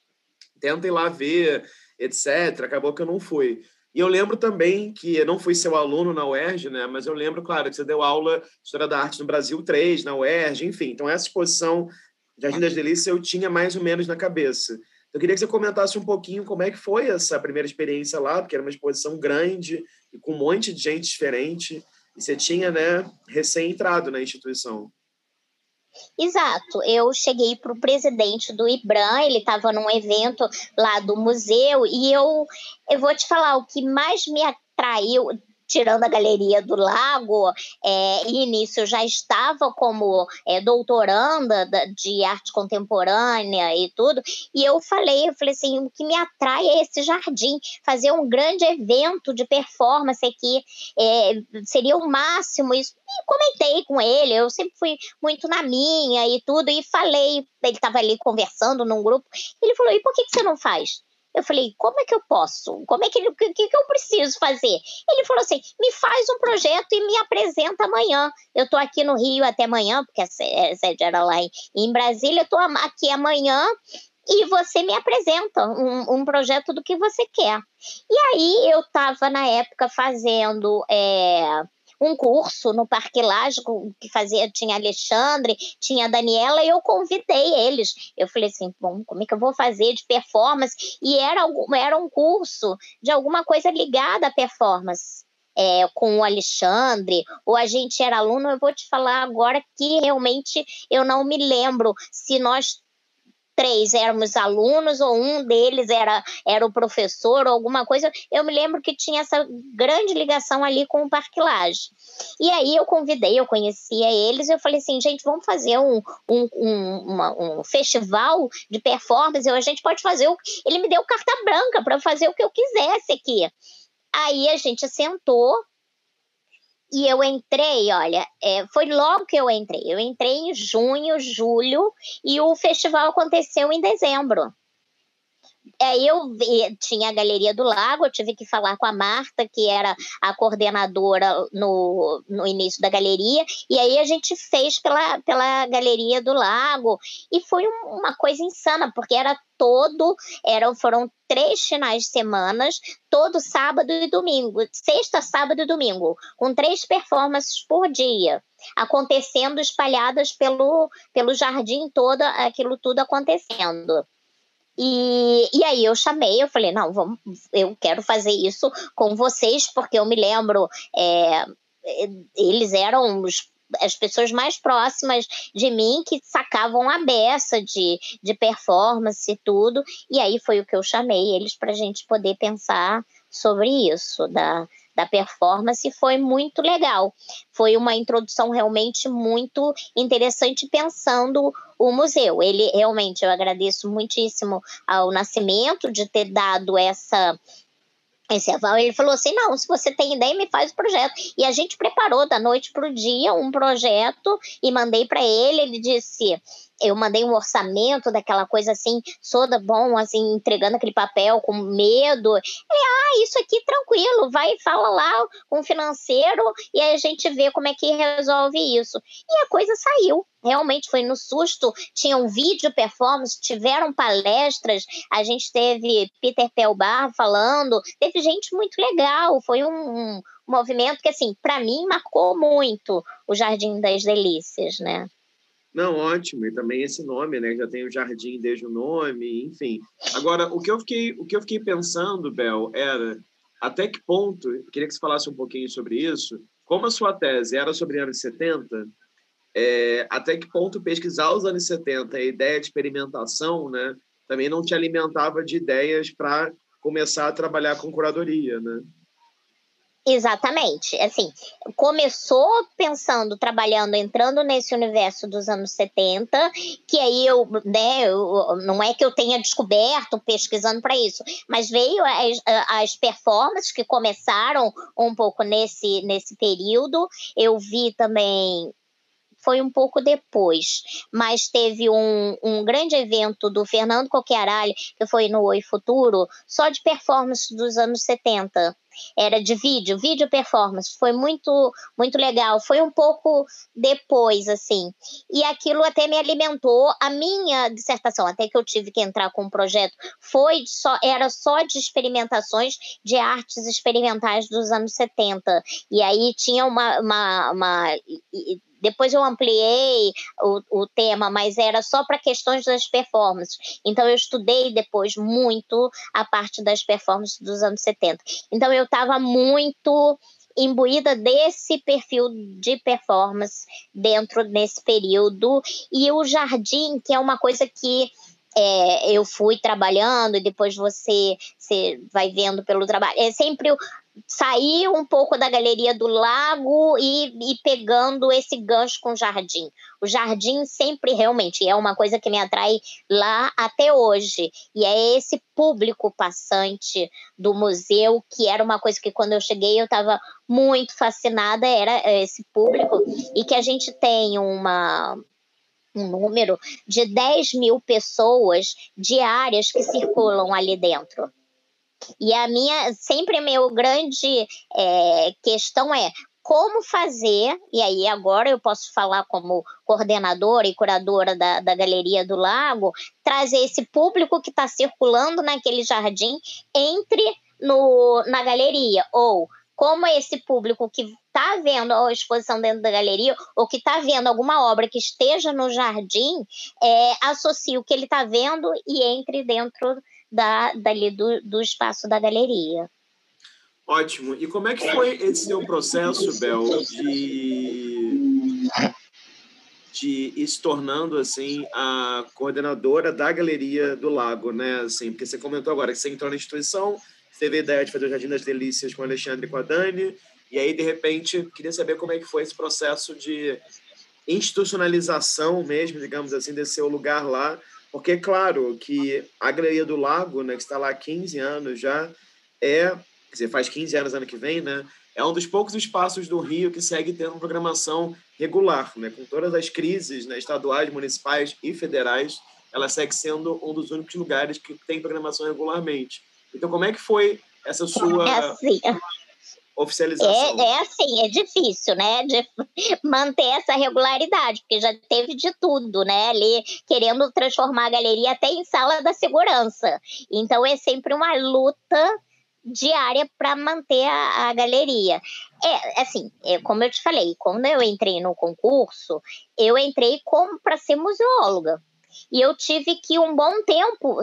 tentem lá ver, etc. Acabou que eu não fui. E eu lembro também que eu não fui seu aluno na UERJ, né? Mas eu lembro, claro, que você deu aula de História da Arte no Brasil 3, na UERJ, enfim. Então, essa exposição Jardim das Delícias eu tinha mais ou menos na cabeça. Eu queria que você comentasse um pouquinho como é que foi essa primeira experiência lá, porque era uma exposição grande e com um monte de gente diferente. E você tinha, né, recém-entrado na instituição. Exato. Eu cheguei para o presidente do IBRAM, ele estava num evento lá do museu, e eu, eu vou te falar, o que mais me atraiu, tirando a Galeria do Lago, é, eu já estava como é, doutoranda de arte contemporânea e tudo, e eu falei, eu falei assim, o que me atrai é esse jardim, fazer um grande evento de performance aqui, é, seria o máximo isso, e comentei com ele, eu sempre fui muito na minha e tudo, e falei, ele estava ali conversando num grupo, ele falou, e por que, que você não faz? Eu falei, como é que eu posso? Como é que, o que, que eu preciso fazer? Ele falou assim: me faz um projeto e me apresenta amanhã. Eu estou aqui no Rio até amanhã, porque a sede era lá em, em Brasília, eu estou aqui amanhã e você me apresenta um, um, projeto do que você quer. E aí eu estava na época fazendo. É, um curso no Parque Lágico que fazia, tinha Alexandre, tinha Daniela, e eu convidei eles. Eu falei assim, bom, como é que eu vou fazer de performance? E era, era um curso de alguma coisa ligada à performance. É, com o Alexandre, ou a gente era aluno, eu vou te falar agora que realmente eu não me lembro se nós três éramos alunos ou um deles era, era o professor ou alguma coisa. Eu me lembro que tinha essa grande ligação ali com o Parque Laje. E aí eu convidei, eu conhecia eles, eu falei assim, gente, vamos fazer um, um, um, uma, um festival de performance, a gente pode fazer o... Ele me deu carta branca para fazer o que eu quisesse aqui. Aí a gente sentou, e eu entrei, olha, é, foi logo que eu entrei. Eu entrei em junho, julho, e o festival aconteceu em dezembro. Aí eu vi, tinha a Galeria do Lago, eu tive que falar com a Marta, que era a coordenadora no, no início da galeria, e aí a gente fez pela, pela Galeria do Lago, e foi uma coisa insana, porque era todo, eram, foram três finais de semana, todo sábado e domingo, sexta, sábado e domingo, com três performances por dia, acontecendo espalhadas pelo, pelo jardim todo, aquilo tudo acontecendo. E, e aí eu chamei, eu falei, não, vamos, eu quero fazer isso com vocês, porque eu me lembro, é, eles eram os as pessoas mais próximas de mim que sacavam a beça de, de performance e tudo. E aí foi o que eu chamei eles para a gente poder pensar sobre isso, da, da performance foi muito legal. Foi uma introdução realmente muito interessante pensando o museu. Ele realmente, eu agradeço muitíssimo ao Nascimento de ter dado essa esse aval, ele falou assim: não, se você tem ideia, me faz o projeto. E a gente preparou da noite para o dia um projeto e mandei para ele. Ele disse: eu mandei um orçamento daquela coisa assim, soda bom, assim, entregando aquele papel com medo. Ele, ah, isso aqui tranquilo, vai e fala lá com o financeiro e aí a gente vê como é que resolve isso. E a coisa saiu. Realmente foi no susto, tinha um vídeo performance, tiveram palestras, a gente teve Peter Pelbar falando, teve gente muito legal, foi um, um movimento que, assim, para mim marcou muito o Jardim das Delícias, né? Não, ótimo. E também esse nome, né? Já tem o jardim desde o nome, enfim. Agora, o que eu fiquei, o que eu fiquei pensando, Bel, era até que ponto, queria que você falasse um pouquinho sobre isso, como a sua tese era sobre anos 70, é, até que ponto pesquisar os anos 70, a ideia de experimentação, né, também não te alimentava de ideias para começar a trabalhar com curadoria, né? Exatamente. Assim, começou pensando, trabalhando, entrando nesse universo dos anos 70, que aí eu, né, eu, não é que eu tenha descoberto pesquisando para isso, mas veio as, as performances que começaram um pouco nesse, nesse período. Eu vi também foi um pouco depois, mas teve um, um grande evento do Fernando Coquearalho, que foi no Oi Futuro, só de performance dos anos 70 era de vídeo, vídeo performance, foi muito muito legal, foi um pouco depois assim. E aquilo até me alimentou a minha dissertação, até que eu tive que entrar com um projeto, foi só era só de experimentações de artes experimentais dos anos 70. E aí tinha uma, uma, uma depois eu ampliei o, o tema, mas era só para questões das performances. Então eu estudei depois muito a parte das performances dos anos 70. Então eu estava muito imbuída desse perfil de performance dentro desse período. E o jardim, que é uma coisa que é, eu fui trabalhando e depois você, você vai vendo pelo trabalho. É sempre sair um pouco da galeria do lago e, e pegando esse gancho com o jardim. O jardim sempre realmente é uma coisa que me atrai lá até hoje. E é esse público passante do museu, que era uma coisa que quando eu cheguei eu estava muito fascinada, era esse público. E que a gente tem uma, um número de 10 mil pessoas diárias que circulam ali dentro. E a minha, sempre meu grande é, questão é como fazer, e aí agora eu posso falar como coordenadora e curadora da, da Galeria do Lago, trazer esse público que está circulando naquele jardim entre no, na galeria, ou como esse público que está vendo a exposição dentro da galeria ou que está vendo alguma obra que esteja no jardim, é, associe o que ele está vendo e entre dentro da, dali do, do espaço da galeria. Ótimo. E como é que foi esse seu processo, Bel, de, de ir se tornando assim a coordenadora da Galeria do Lago, né? Assim, porque você comentou agora que você entrou na instituição, teve a ideia de fazer o Jardim das Delícias com o Alexandre e com a Dani, e aí, de repente, queria saber como é que foi esse processo de institucionalização mesmo, digamos assim, desse seu lugar lá, porque, claro, que a Galeria do Lago, né, que está lá há 15 anos já, é, quer dizer, faz 15 anos ano que vem, né, é um dos poucos espaços do Rio que segue tendo programação regular, né, com todas as crises né, estaduais, municipais e federais, ela segue sendo um dos únicos lugares que tem programação regularmente. Então, como é que foi essa sua é assim. Oficialização? É, é, assim, é difícil, né, de manter essa regularidade, porque já teve de tudo, né, ali querendo transformar a galeria até em sala da segurança. Então, é sempre uma luta diária para manter a, a, galeria. É, assim, é, como eu te falei, quando eu entrei no concurso, eu entrei como para ser museóloga. E eu tive que um bom tempo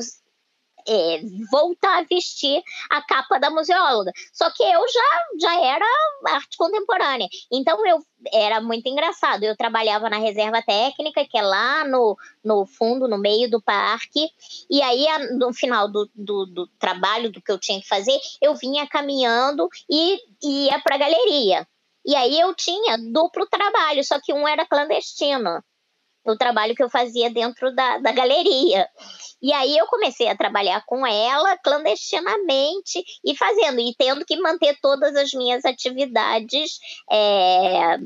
é, voltar a vestir a capa da museóloga. Só que eu já, já era arte contemporânea. Então eu era muito engraçado. Eu trabalhava na reserva técnica, que é lá no, no fundo, no meio do parque. E aí, no final do, do, do trabalho, do que eu tinha que fazer, eu vinha caminhando e ia para a galeria. E aí eu tinha duplo trabalho, só que um era clandestino o trabalho que eu fazia dentro da, da galeria. E aí eu comecei a trabalhar com ela clandestinamente e fazendo, e tendo que manter todas as minhas atividades. É,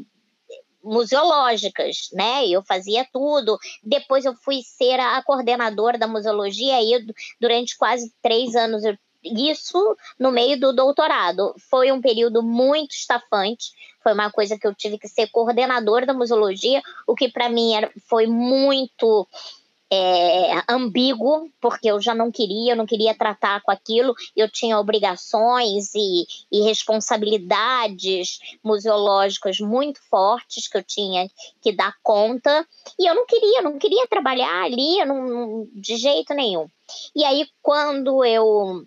museológicas, né? Eu fazia tudo. Depois eu fui ser a coordenadora da museologia e durante quase três anos isso no meio do doutorado. Foi um período muito estafante, foi uma coisa que eu tive que ser coordenadora da museologia, o que para mim era, foi muito é, ambíguo, porque eu já não queria, eu não queria tratar com aquilo, eu tinha obrigações e, e responsabilidades museológicas muito fortes que eu tinha que dar conta, e eu não queria, não queria trabalhar ali não, de jeito nenhum. E aí, quando eu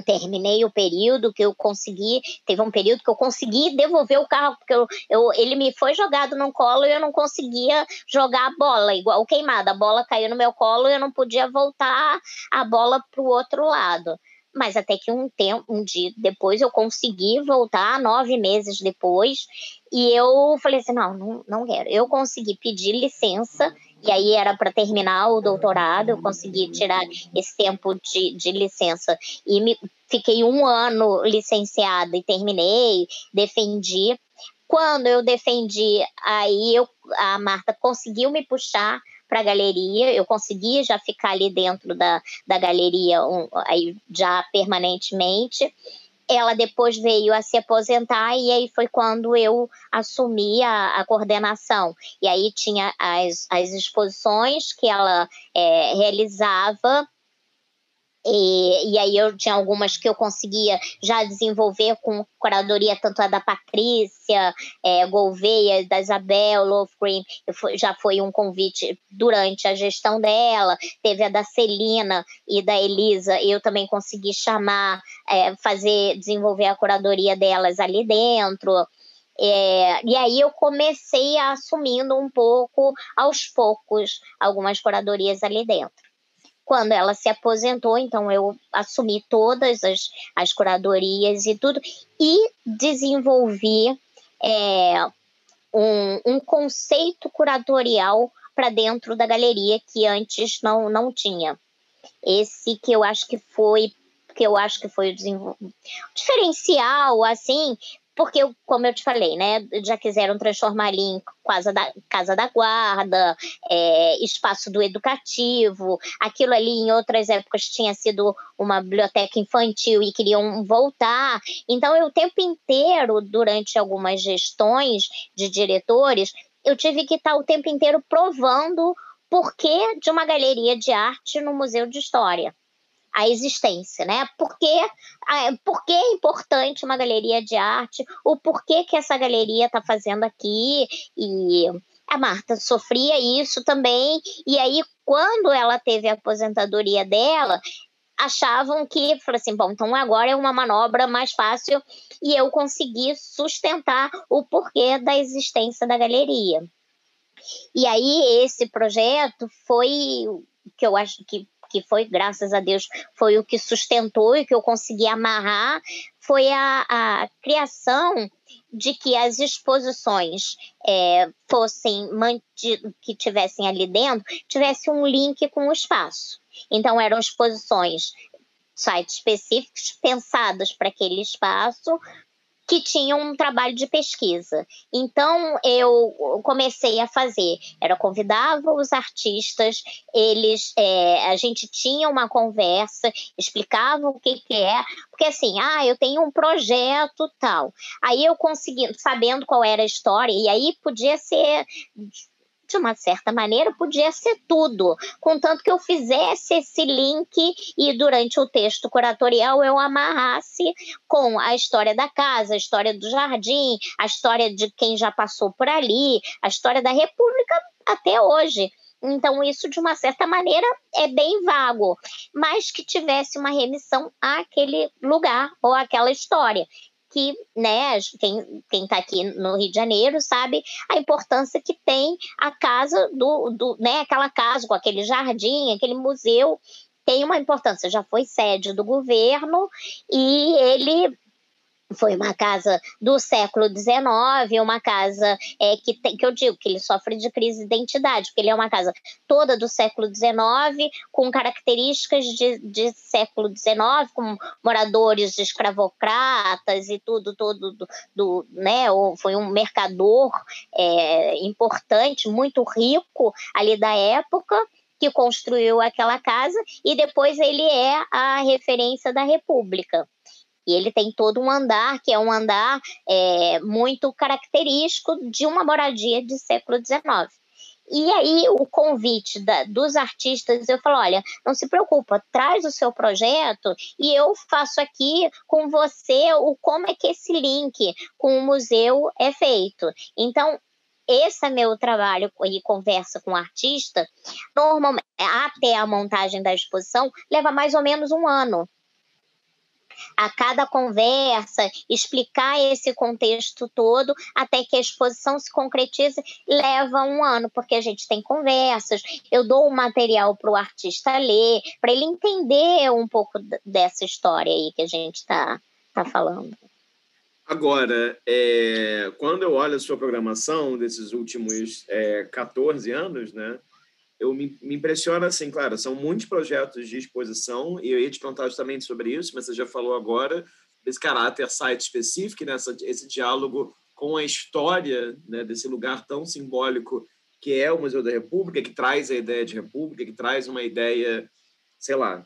terminei o período que eu consegui, teve um período que eu consegui devolver o carro, porque eu, eu, ele me foi jogado no colo e eu não conseguia jogar a bola, igual queimada, a bola caiu no meu colo e eu não podia voltar a bola para o outro lado. Mas até que um tempo, um dia depois, eu consegui voltar, nove meses depois, e eu falei assim: não, não, não quero. Eu consegui pedir licença e aí era para terminar o doutorado, eu consegui tirar esse tempo de, de licença e me, fiquei um ano licenciada e terminei, defendi. Quando eu defendi, aí eu, a Marta conseguiu me puxar para a galeria, eu consegui já ficar ali dentro da, da galeria um, aí já permanentemente ela depois veio a se aposentar e aí foi quando eu assumi a, a coordenação. E aí tinha as, as exposições que ela é, realizava e, e, aí eu tinha algumas que eu conseguia já desenvolver com curadoria, tanto a da Patrícia, é, Gouveia, da Isabel, Lovegren, já foi um convite durante a gestão dela, teve a da Celina e da Elisa, eu também consegui chamar, é, fazer, desenvolver a curadoria delas ali dentro. É, e aí eu comecei assumindo um pouco, aos poucos, algumas curadorias ali dentro. Quando ela se aposentou, então eu assumi todas as, as curadorias e tudo, e desenvolvi é, um, um conceito curatorial para dentro da galeria que antes não, não tinha. Esse que eu acho que foi que eu acho que foi o diferencial, assim, porque, como eu te falei, né, já quiseram transformar ali em casa da, casa da guarda, é, espaço do educativo, aquilo ali em outras épocas tinha sido uma biblioteca infantil e queriam voltar. Então, eu o tempo inteiro, durante algumas gestões de diretores, eu tive que estar o tempo inteiro provando porquê de uma galeria de arte no Museu de História a existência, né? Por que, por que é importante uma galeria de arte, o porquê que essa galeria está fazendo aqui, e a Marta sofria isso também, e aí quando ela teve a aposentadoria dela, achavam que, falou assim, bom, então agora é uma manobra mais fácil e eu consegui sustentar o porquê da existência da galeria. E aí esse projeto foi que eu acho que que foi, graças a Deus, foi o que sustentou e que eu consegui amarrar, foi a, a criação de que as exposições é, fossem que tivessem ali dentro, tivesse um link com o espaço. Então, eram exposições sites específicos pensadas para aquele espaço, que tinham um trabalho de pesquisa. Então eu comecei a fazer, era convidava os artistas, eles, é, a gente tinha uma conversa, explicava o que, que é, porque assim, ah, eu tenho um projeto tal. Aí eu consegui, sabendo qual era a história, e aí podia ser de uma certa maneira, podia ser tudo, contanto que eu fizesse esse link e durante o texto curatorial eu amarrasse com a história da casa, a história do jardim, a história de quem já passou por ali, a história da República até hoje. Então, isso, de uma certa maneira, é bem vago, mas que tivesse uma remissão àquele lugar ou àquela história. Que, né, quem, quem tá aqui no Rio de Janeiro sabe a importância que tem a casa do, do né, aquela casa com aquele jardim, aquele museu, tem uma importância, já foi sede do governo e ele foi uma casa do século XIX, uma casa é, que, tem, que eu digo que ele sofre de crise de identidade, porque ele é uma casa toda do século XIX, com características de, de século XIX, com moradores escravocratas e tudo, todo do, do né, foi um mercador é, importante, muito rico ali da época, que construiu aquela casa, e depois ele é a referência da República. E ele tem todo um andar que é um andar é, muito característico de uma moradia de século XIX. E aí o convite da, dos artistas, eu falo, olha, não se preocupa, traz o seu projeto e eu faço aqui com você o como é que esse link com o museu é feito. Então, esse é meu trabalho e conversa com o artista, normalmente até a montagem da exposição leva mais ou menos um ano a cada conversa, explicar esse contexto todo até que a exposição se concretize, leva um ano, porque a gente tem conversas, eu dou o um material para o artista ler, para ele entender um pouco dessa história aí que a gente está tá falando. Agora, é, quando eu olho a sua programação desses últimos é, 14 anos, né? Eu me, me impressiona assim, claro, são muitos projetos de exposição e eu ia te perguntar justamente sobre isso, mas você já falou agora desse caráter site específico, né, esse diálogo com a história né, desse lugar tão simbólico que é o Museu da República, que traz a ideia de república, que traz uma ideia, sei lá,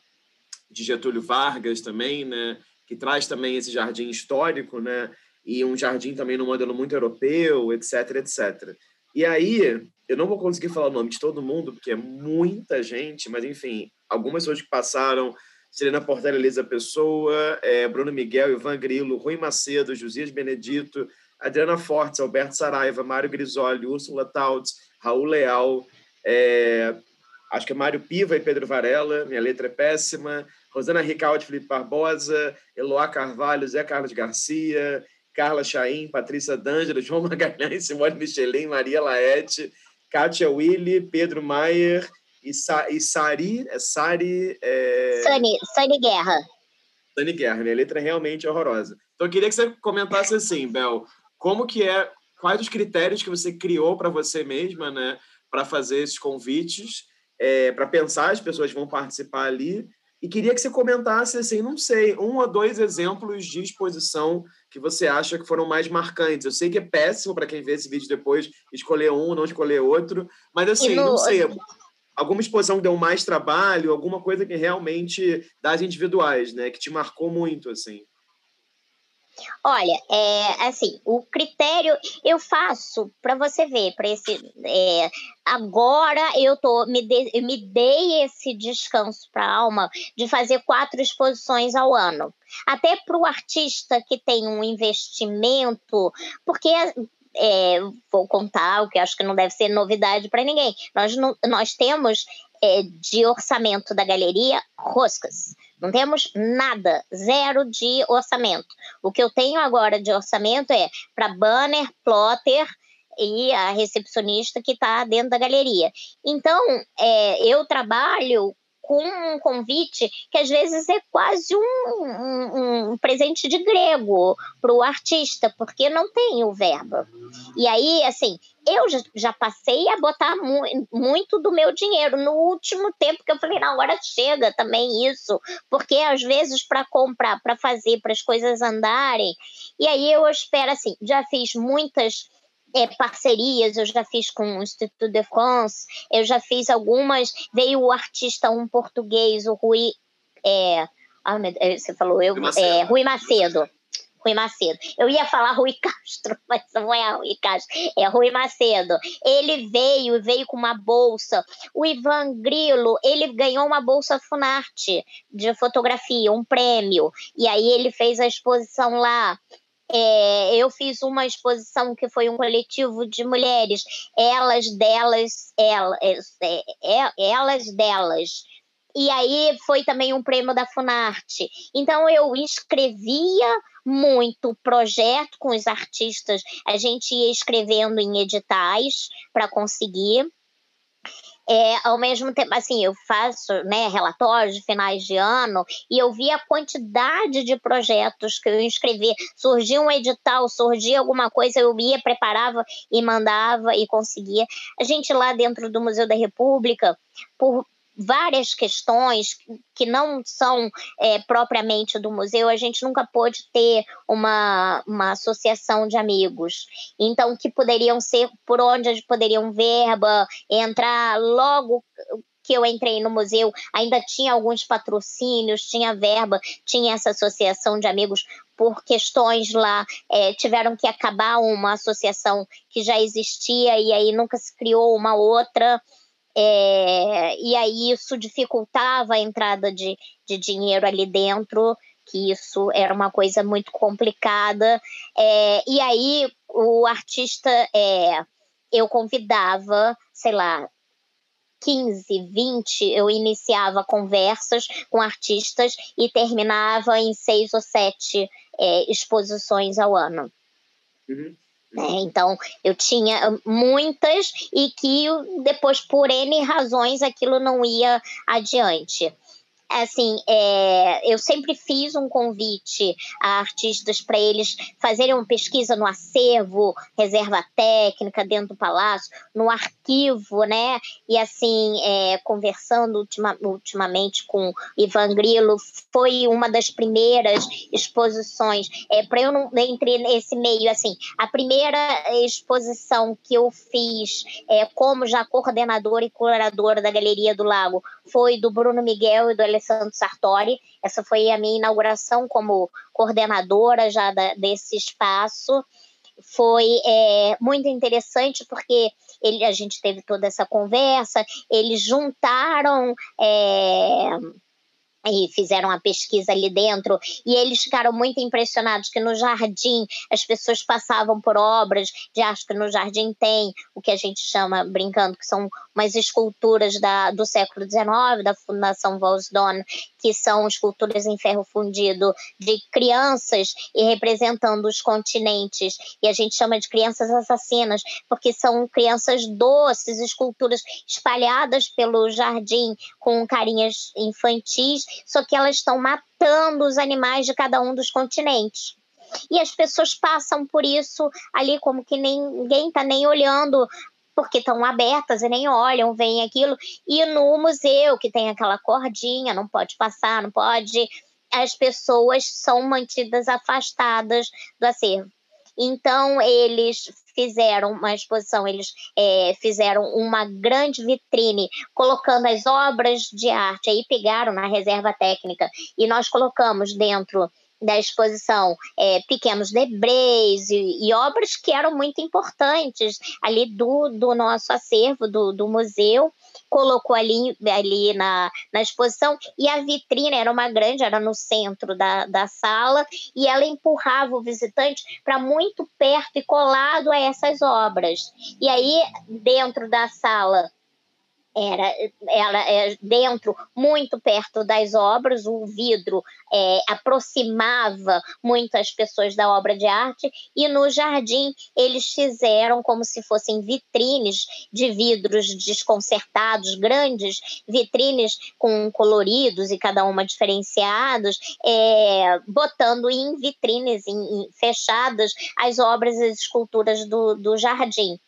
de Getúlio Vargas também, né, que traz também esse jardim histórico, né, e um jardim também no modelo muito europeu, etc, etc. E aí, eu não vou conseguir falar o nome de todo mundo, porque é muita gente, mas enfim, algumas pessoas que passaram, Serena Portela, Elisa Pessoa, é, Bruno Miguel, Ivan Grilo, Rui Macedo, Josias Benedito, Adriana Fortes, Alberto Saraiva, Mário Grisoli, Úrsula Tautz, Raul Leal, é, acho que é Mário Piva e Pedro Varela, minha letra é péssima, Rosana Ricaldi, Felipe Barbosa, Eloá Carvalho, Zé Carlos Garcia, Carla Chaim, Patrícia D'Angelo, João Magalhães, Simone Michelin, Maria Laete, Kátia Willi, Pedro Maier e, Sa e Sari. É Sari. É... Sani, Sani Guerra. Sani Guerra, minha letra é realmente horrorosa. Então eu queria que você comentasse assim, Bel, como que é, quais os critérios que você criou para você mesma, né, para fazer esses convites, é, para pensar as pessoas que vão participar ali, e queria que você comentasse, assim, não sei, um ou dois exemplos de exposição que você acha que foram mais marcantes. Eu sei que é péssimo para quem vê esse vídeo depois escolher um, não escolher outro, mas assim, no... não sei, alguma exposição que deu mais trabalho, alguma coisa que realmente das individuais, né, que te marcou muito, assim. Olha, é, assim, o critério eu faço para você ver, para esse. É, agora eu tô me, de, me dei esse descanso para a alma de fazer quatro exposições ao ano. Até para o artista que tem um investimento, porque é, vou contar o que acho que não deve ser novidade para ninguém. Nós, não, nós temos é, de orçamento da galeria roscas. Não temos nada, zero de orçamento. O que eu tenho agora de orçamento é para banner, plotter e a recepcionista que está dentro da galeria. Então, é, eu trabalho com um convite que às vezes é quase um, um, um presente de grego para o artista, porque não tem o verbo. E aí, assim, eu já, já passei a botar mu muito do meu dinheiro no último tempo que eu falei, não, agora chega também isso, porque às vezes para comprar, para fazer, para as coisas andarem, e aí eu espero assim, já fiz muitas é, parcerias, eu já fiz com o Instituto de France, eu já fiz algumas, veio o artista um português, o Rui, é, ah, você falou, eu, é, Rui Macedo, Rui Macedo. Eu ia falar Rui Castro, mas não é Rui Castro, é Rui Macedo. Ele veio, veio com uma bolsa. O Ivan Grilo, ele ganhou uma bolsa Funarte de fotografia, um prêmio. E aí ele fez a exposição lá. É, eu fiz uma exposição que foi um coletivo de mulheres, elas, delas, elas, é, é, elas, delas. E aí foi também um prêmio da Funarte. Então eu escrevia muito projeto com os artistas, a gente ia escrevendo em editais para conseguir. É, ao mesmo tempo, assim, eu faço né, relatórios de finais de ano e eu vi a quantidade de projetos que eu inscrevi. Surgia um edital, surgia alguma coisa, eu ia, preparava e mandava e conseguia. A gente lá dentro do Museu da República, por, várias questões que não são é, propriamente do museu, a gente nunca pôde ter uma, uma associação de amigos. Então, que poderiam ser por onde poderiam verba, entrar logo que eu entrei no museu, ainda tinha alguns patrocínios, tinha verba, tinha essa associação de amigos por questões lá, é, tiveram que acabar uma associação que já existia e aí nunca se criou uma outra. É, e aí isso dificultava a entrada de, de dinheiro ali dentro, que isso era uma coisa muito complicada. É, e aí o artista, é, eu convidava, sei lá, 15, 20, eu iniciava conversas com artistas e terminava em seis ou sete é, exposições ao ano. Uhum. Né? Então, eu tinha muitas e que depois, por N razões, aquilo não ia adiante assim, é, eu sempre fiz um convite a artistas para eles fazerem uma pesquisa no acervo, reserva técnica dentro do palácio, no arquivo, né? E assim, é, conversando ultima, ultimamente com Ivan Grilo, foi uma das primeiras exposições. É, para eu não entre nesse meio, assim, a primeira exposição que eu fiz é, como já coordenadora e curadora da Galeria do Lago foi do Bruno Miguel e do Alessandro Sartori. Essa foi a minha inauguração como coordenadora já da, desse espaço. Foi é, muito interessante porque ele, a gente teve toda essa conversa, eles juntaram. É, e fizeram a pesquisa ali dentro. E eles ficaram muito impressionados que no jardim as pessoas passavam por obras de arte que no jardim tem o que a gente chama brincando que são umas esculturas da, do século XIX da Fundação Volsdon que são esculturas em ferro fundido de crianças e representando os continentes. E a gente chama de crianças assassinas porque são crianças doces esculturas espalhadas pelo jardim com carinhas infantis só que elas estão matando os animais de cada um dos continentes. E as pessoas passam por isso ali como que ninguém está nem olhando porque estão abertas e nem olham, vem aquilo. E no museu, que tem aquela cordinha, não pode passar, não pode. As pessoas são mantidas afastadas do acervo. Então, eles fizeram uma exposição, eles é, fizeram uma grande vitrine colocando as obras de arte, aí pegaram na reserva técnica e nós colocamos dentro da exposição é, pequenos debris e, e, obras que eram muito importantes ali do, do nosso acervo, do, do museu, colocou ali, ali na, na exposição e a vitrine era uma grande, era no centro da, da sala e ela empurrava o visitante para muito perto e colado a essas obras. E aí, dentro da sala, era ela é, dentro muito perto das obras o vidro é, aproximava muitas pessoas da obra de arte e no jardim eles fizeram como se fossem vitrines de vidros desconcertados grandes vitrines com coloridos e cada uma diferenciados é, botando em vitrines em, em, fechadas as obras e as esculturas do, do jardim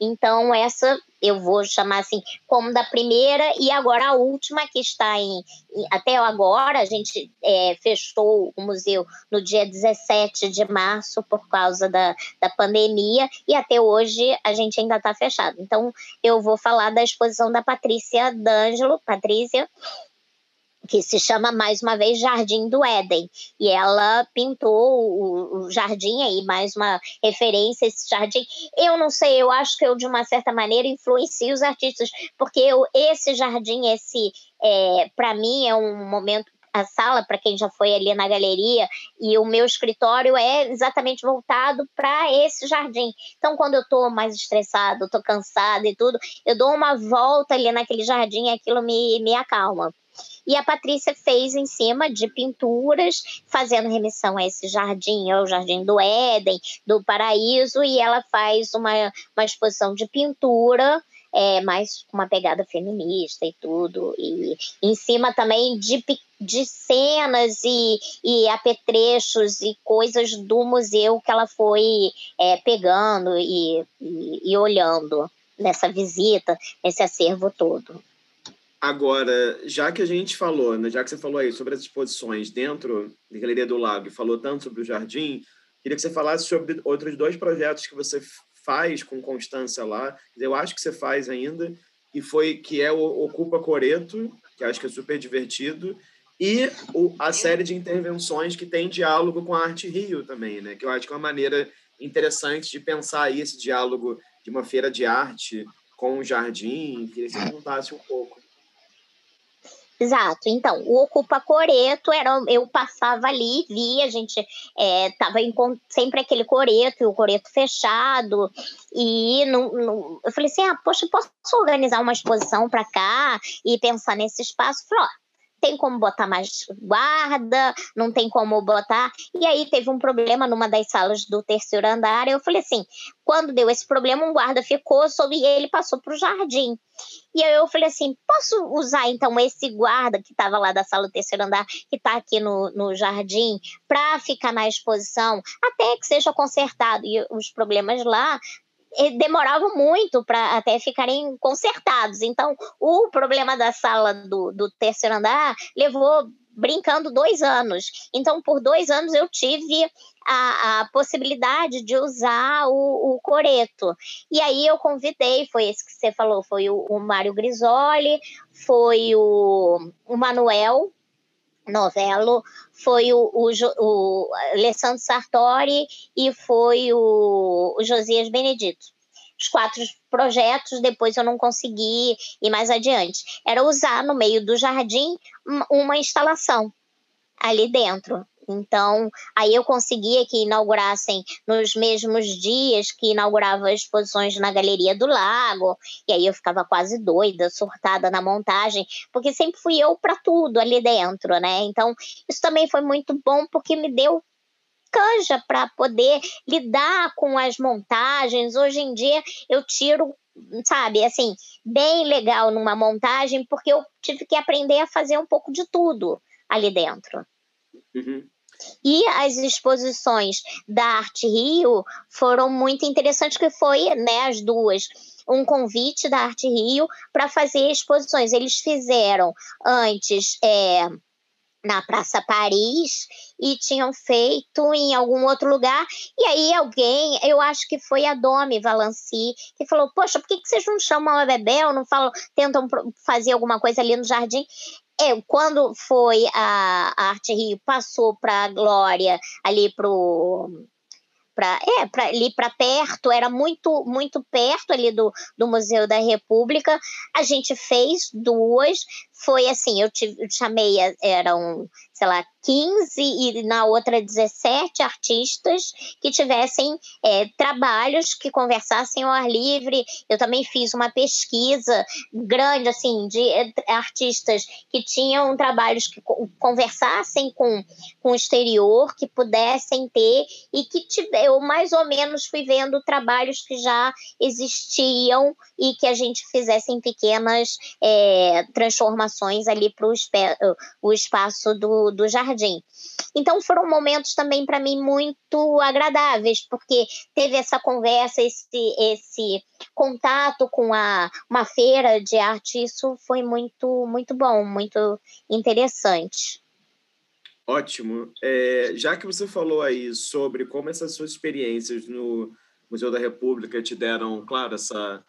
então, essa eu vou chamar assim como da primeira e agora a última que está em, até agora a gente é, fechou o museu no dia 17 de março por causa da, da pandemia e até hoje a gente ainda está fechado. Então eu vou falar da exposição da Patrícia D'Angelo, Patrícia, que se chama mais uma vez Jardim do Éden. E ela pintou o, o, jardim aí, mais uma referência a esse jardim. Eu não sei, eu acho que eu, de uma certa maneira, influencio os artistas, porque eu, esse jardim, esse, é, para mim, é um momento a sala, para quem já foi ali na galeria, e o meu escritório é exatamente voltado para esse jardim. Então, quando eu estou mais estressado, estou cansada e tudo, eu dou uma volta ali naquele jardim e aquilo me, me acalma. E a Patrícia fez em cima de pinturas, fazendo remissão a esse jardim, ao Jardim do Éden, do Paraíso, e ela faz uma, uma exposição de pintura é, mais uma pegada feminista e tudo. E em cima também de, de cenas e, e apetrechos e coisas do museu que ela foi é, pegando e, e, e olhando nessa visita, nesse acervo todo. Agora, já que a gente falou, né, já que você falou aí sobre as exposições dentro da Galeria do Lago e falou tanto sobre o jardim, queria que você falasse sobre outros dois projetos que você faz com constância lá. Eu acho que você faz ainda e foi que é o Ocupa Coreto, que acho que é super divertido, e o, a série de intervenções que tem diálogo com a Arte Rio também, né? Que eu acho que é uma maneira interessante de pensar aí esse diálogo de uma feira de arte com o jardim. Queria que você contasse um pouco. Exato. Então, o Ocupa Coreto era eu passava ali, via, a gente é, tava em, sempre aquele coreto, o coreto fechado, e eu falei assim, ah, poxa, posso organizar uma exposição para cá e pensar nesse espaço? Falei, ó, tem como botar mais guarda, não tem como botar. E aí teve um problema numa das salas do terceiro andar. Eu falei assim: quando deu esse problema, um guarda ficou sobre e ele passou para o jardim. E aí eu falei assim: posso usar então esse guarda que estava lá da sala do terceiro andar, que está aqui no, no jardim, para ficar na exposição, até que seja consertado. E os problemas lá demoravam muito para até ficarem consertados. Então, o problema da sala do, do terceiro andar levou brincando dois anos. Então, por dois anos eu tive a, a possibilidade de usar o, o, coreto. E aí eu convidei, foi esse que você falou, foi o, o Mário Grisoli, foi o, o Manuel Novello, foi o, o, o Alessandro Sartori e foi o, o Josias Benedito. Os quatro projetos, depois eu não consegui ir mais adiante. Era usar no meio do jardim uma instalação ali dentro. Então, aí eu conseguia que inaugurassem nos mesmos dias que inaugurava exposições na Galeria do Lago, e aí eu ficava quase doida, surtada na montagem, porque sempre fui eu para tudo ali dentro, né? Então, isso também foi muito bom porque me deu canja para poder lidar com as montagens. Hoje em dia eu tiro sabe, assim, bem legal numa montagem, porque eu tive que aprender a fazer um pouco de tudo ali dentro. Uhum. E as exposições da Arte Rio foram muito interessantes, que foi, né, as duas, um convite da Arte Rio para fazer exposições. Eles fizeram antes é, na Praça Paris e tinham feito em algum outro lugar. E aí alguém, eu acho que foi a Domi Valanci, que falou: Poxa, por que, que vocês não chamam a Bebel, não falam, tentam fazer alguma coisa ali no jardim? É, quando foi a, Arte Rio, passou para a Glória, ali para para é, pra, ali para perto, era muito muito perto ali do, do Museu da República. A gente fez duas, foi assim, eu, te, eu chamei, eram, sei lá, 15 e na outra 17 artistas que tivessem é, trabalhos que conversassem ao ar livre. Eu também fiz uma pesquisa grande, assim, de é, artistas que tinham trabalhos que conversassem com, com o exterior, que pudessem ter e que eu mais ou menos fui vendo trabalhos que já existiam e que a gente fizesse em pequenas é, transformações ali para o espaço do, do jardim jardim. Então foram momentos também para mim muito agradáveis, porque teve essa conversa, esse, esse contato com a, uma feira de arte, isso foi muito, muito bom, muito interessante. Ótimo. É, já que você falou aí sobre como essas suas experiências no Museu da República te deram, claro, essa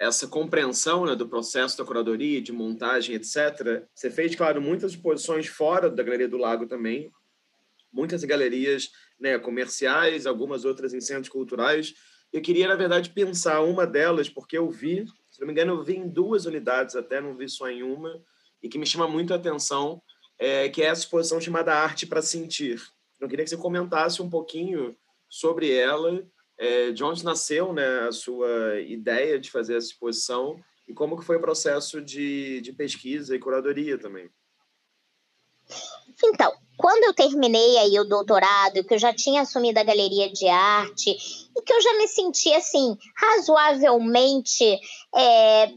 essa compreensão né, do processo da curadoria, de montagem, etc. Você fez, claro, muitas exposições fora da Galeria do Lago também, muitas galerias né, comerciais, algumas outras em centros culturais. Eu queria, na verdade, pensar uma delas, porque eu vi, se não me engano, eu vi em duas unidades até, não vi só em uma, e que me chama muito a atenção, é, que é essa exposição chamada Arte para Sentir. Eu queria que você comentasse um pouquinho sobre ela, é, de onde nasceu né, a sua ideia de fazer essa exposição e como que foi o processo de, de pesquisa e curadoria também. Então, quando eu terminei aí o doutorado, que eu já tinha assumido a galeria de arte e que eu já me sentia assim razoavelmente é,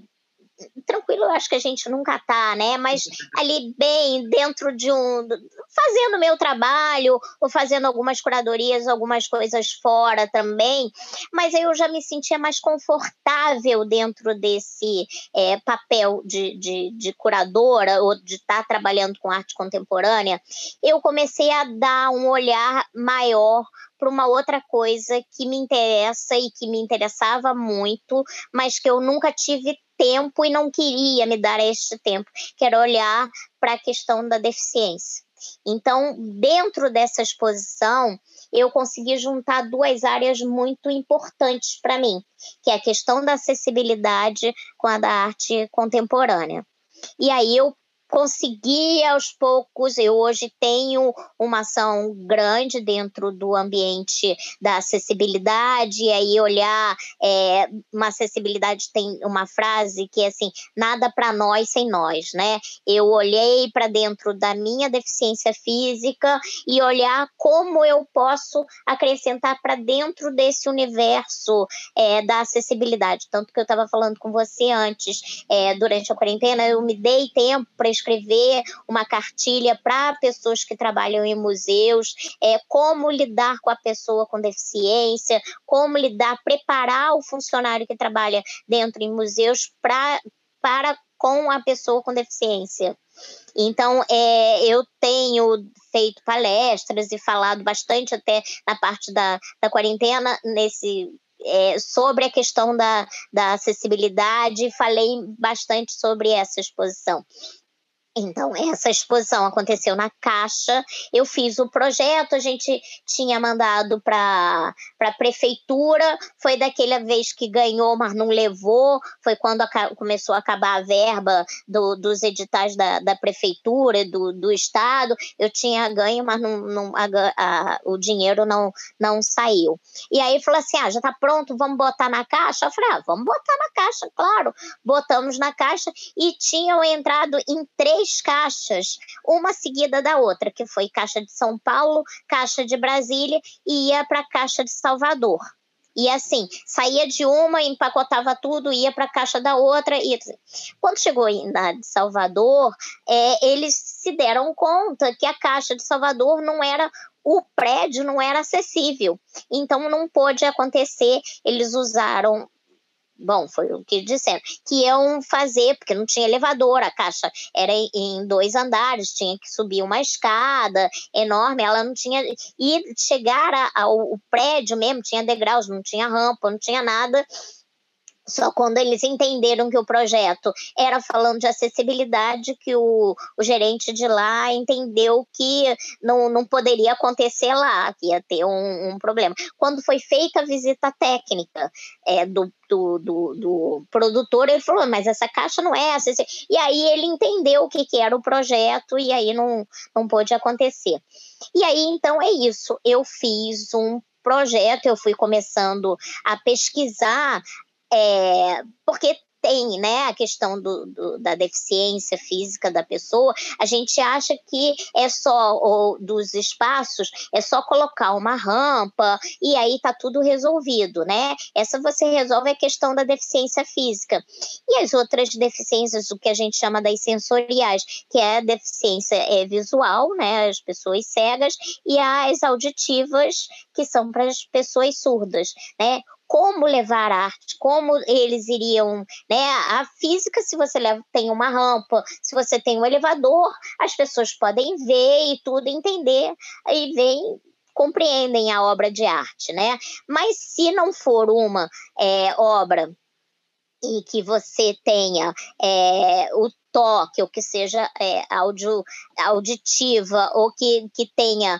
tranquilo, eu acho que a gente nunca tá, né? Mas ali bem dentro de um. fazendo meu trabalho, ou fazendo algumas curadorias, algumas coisas fora também. Mas aí eu já me sentia mais confortável dentro desse é, papel de, de, de, curadora, ou de estar tá trabalhando com arte contemporânea. Eu comecei a dar um olhar maior para uma outra coisa que me interessa e que me interessava muito, mas que eu nunca tive tempo e não queria me dar este tempo, que era olhar para a questão da deficiência. Então, dentro dessa exposição, eu consegui juntar duas áreas muito importantes para mim, que é a questão da acessibilidade com a da arte contemporânea. E aí eu consegui aos poucos, eu hoje tenho uma ação grande dentro do ambiente da acessibilidade, e aí olhar é, uma acessibilidade tem uma frase que é assim, nada para nós sem nós, né? Eu olhei para dentro da minha deficiência física e olhar como eu posso acrescentar para dentro desse universo é, da acessibilidade. Tanto que eu estava falando com você antes, é, durante a quarentena, eu me dei tempo para escrever uma cartilha para pessoas que trabalham em museus, é, como lidar com a pessoa com deficiência, como lidar, preparar o funcionário que trabalha dentro em museus pra, para com a pessoa com deficiência. Então, é, eu tenho feito palestras e falado bastante até na parte da, da quarentena nesse é, sobre a questão da, da acessibilidade, falei bastante sobre essa exposição. Então, essa exposição aconteceu na Caixa. Eu fiz o projeto, a gente tinha mandado para a prefeitura. Foi daquela vez que ganhou, mas não levou. Foi quando a, começou a acabar a verba do, dos editais da, da prefeitura, do, do estado. Eu tinha ganho, mas não, não a, a, o dinheiro não, não saiu. E aí falou assim: ah, já está pronto, vamos botar na caixa? Eu falei: ah, vamos botar na caixa, claro. Botamos na caixa e tinham entrado em três três caixas, uma seguida da outra, que foi Caixa de São Paulo, Caixa de Brasília e ia para a Caixa de Salvador. E assim, saía de uma, empacotava tudo, ia para a caixa da outra. E... Quando chegou na de Salvador, é, eles se deram conta que a caixa de Salvador não era o prédio não era acessível. Então não pôde acontecer. Eles usaram Bom, foi o que disseram. Que iam fazer, porque não tinha elevador, a caixa era em dois andares, tinha que subir uma escada enorme, ela não tinha. E chegar ao prédio mesmo, tinha degraus, não tinha rampa, não tinha nada. Só quando eles entenderam que o projeto era falando de acessibilidade, que o, o gerente de lá entendeu que não, não poderia acontecer lá, que ia ter um, um problema. Quando foi feita a visita técnica é, do, do, do, do, produtor, ele falou, mas essa caixa não é acessível. E aí ele entendeu o que, que era o projeto e aí não, não pôde acontecer. E aí, então, é isso. Eu fiz um projeto, eu fui começando a pesquisar é, porque tem né, a questão do, do, da deficiência física da pessoa, a gente acha que é só ou, dos espaços, é só colocar uma rampa e aí tá tudo resolvido, né? Essa você resolve a questão da deficiência física. E as outras deficiências, o que a gente chama das sensoriais, que é a deficiência é, visual, né? As pessoas cegas, e as auditivas, que são para as pessoas surdas, né? Como levar arte, como eles iriam, né? A física, se você leva, tem uma rampa, se você tem um elevador, as pessoas podem ver e tudo entender e vem compreendem a obra de arte, né? Mas se não for uma é, obra e que você tenha é, o toque, ou que seja é, audio, auditiva, ou que, que tenha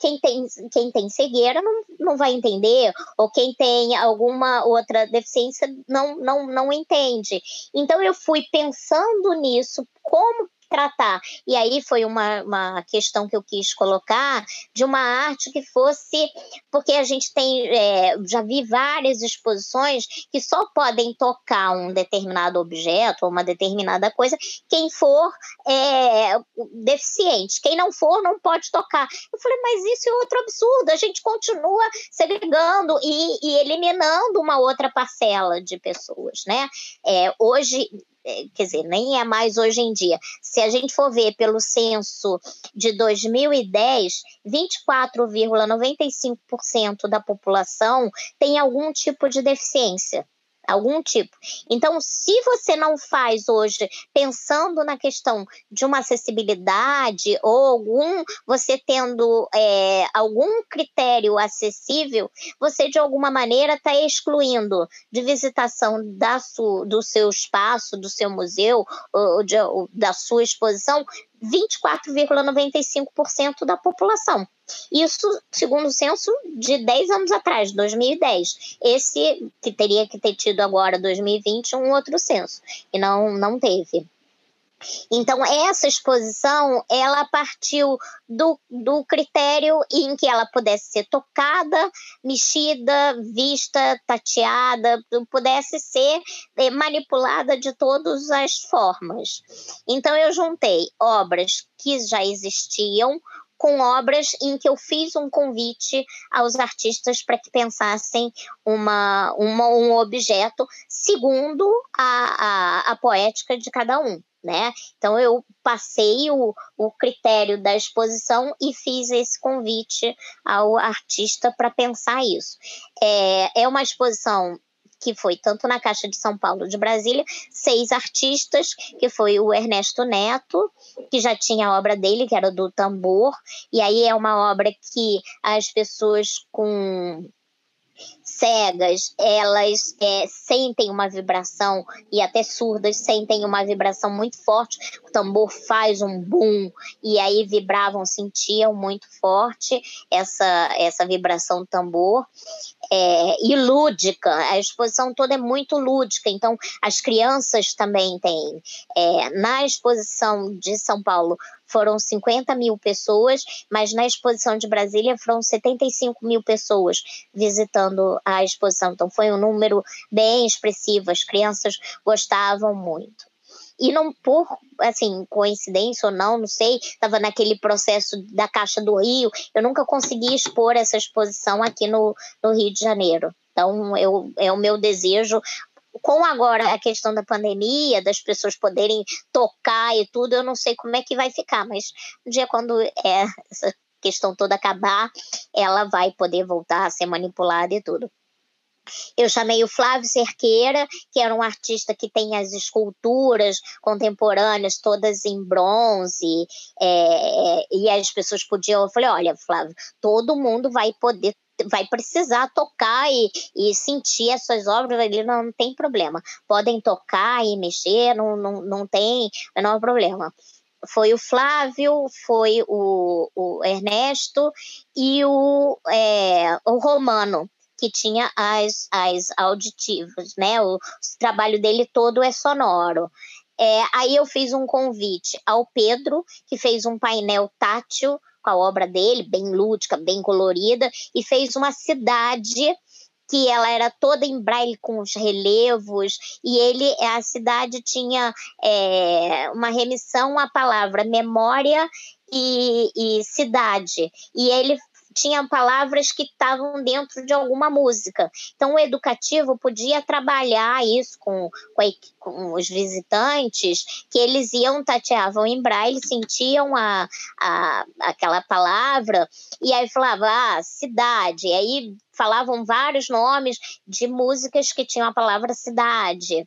quem tem, quem tem cegueira não, não vai entender, ou quem tem alguma outra deficiência não, não, não entende. Então eu fui pensando nisso, como tratar. E aí foi uma, uma questão que eu quis colocar de uma arte que fosse, porque a gente tem, é, já vi várias exposições que só podem tocar um determinado objeto ou uma determinada coisa quem for é, deficiente. Quem não for, não pode tocar. Eu falei, mas isso é outro absurdo. A gente continua segregando e, e eliminando uma outra parcela de pessoas, né? É, hoje quer dizer, nem é mais hoje em dia. Se a gente for ver pelo censo de 2010, 24,95% da população tem algum tipo de deficiência algum tipo. Então, se você não faz hoje pensando na questão de uma acessibilidade ou algum você tendo é, algum critério acessível, você de alguma maneira está excluindo de visitação da su, do seu espaço, do seu museu, ou, de, ou da sua exposição, 24,95% da população. Isso, segundo o censo de 10 anos atrás, 2010. Esse que teria que ter tido agora, 2020, um outro censo, e não, não teve. Então, essa exposição, ela partiu do, do critério em que ela pudesse ser tocada, mexida, vista, tateada, pudesse ser eh, manipulada de todas as formas. Então, eu juntei obras que já existiam, com obras em que eu fiz um convite aos artistas para que pensassem uma, uma, um objeto segundo a, a, a poética de cada um né? Então eu passei o, o critério da exposição e fiz esse convite ao artista para pensar isso. É, é uma exposição que foi tanto na Caixa de São Paulo de Brasília, seis artistas, que foi o Ernesto Neto, que já tinha a obra dele, que era do tambor, e aí é uma obra que as pessoas com cegas, elas é, sentem uma vibração e até surdas sentem uma vibração muito forte. O tambor faz um boom e aí vibravam, sentiam muito forte essa essa vibração do tambor. É, e lúdica, a exposição toda é muito lúdica, então as crianças também têm. É, na exposição de São Paulo foram 50 mil pessoas, mas na exposição de Brasília foram 75 mil pessoas visitando a exposição. Então foi um número bem expressivo, as crianças gostavam muito. E não por, assim, coincidência ou não, não sei, estava naquele processo da Caixa do Rio, eu nunca consegui expor essa exposição aqui no, no Rio de Janeiro. Então, eu, é o meu desejo com agora a questão da pandemia, das pessoas poderem tocar e tudo, eu não sei como é que vai ficar, mas um dia quando é, essa questão toda acabar, ela vai poder voltar a ser manipulada e tudo. Eu chamei o Flávio Cerqueira, que era um artista que tem as esculturas contemporâneas todas em bronze, é, e as pessoas podiam. Eu falei: olha, Flávio, todo mundo vai poder vai precisar tocar e, e sentir essas obras ali, não, não tem problema. Podem tocar e mexer, não, não, não tem menor problema foi o Flávio, foi o, o Ernesto e o, é, o Romano, que tinha as, as auditivas, né? O, o trabalho dele todo é sonoro. É, aí eu fiz um convite ao Pedro, que fez um painel tátil com a obra dele, bem lúdica, bem colorida, e fez uma cidade que ela era toda em braille com os relevos e ele a cidade tinha é, uma remissão à palavra memória e, e cidade e ele tinha palavras que estavam dentro de alguma música. Então, o educativo podia trabalhar isso com, com, a, com os visitantes, que eles iam, tateavam em braille, sentiam a, a, aquela palavra, e aí falava, ah, cidade, e aí falavam vários nomes de músicas que tinham a palavra cidade.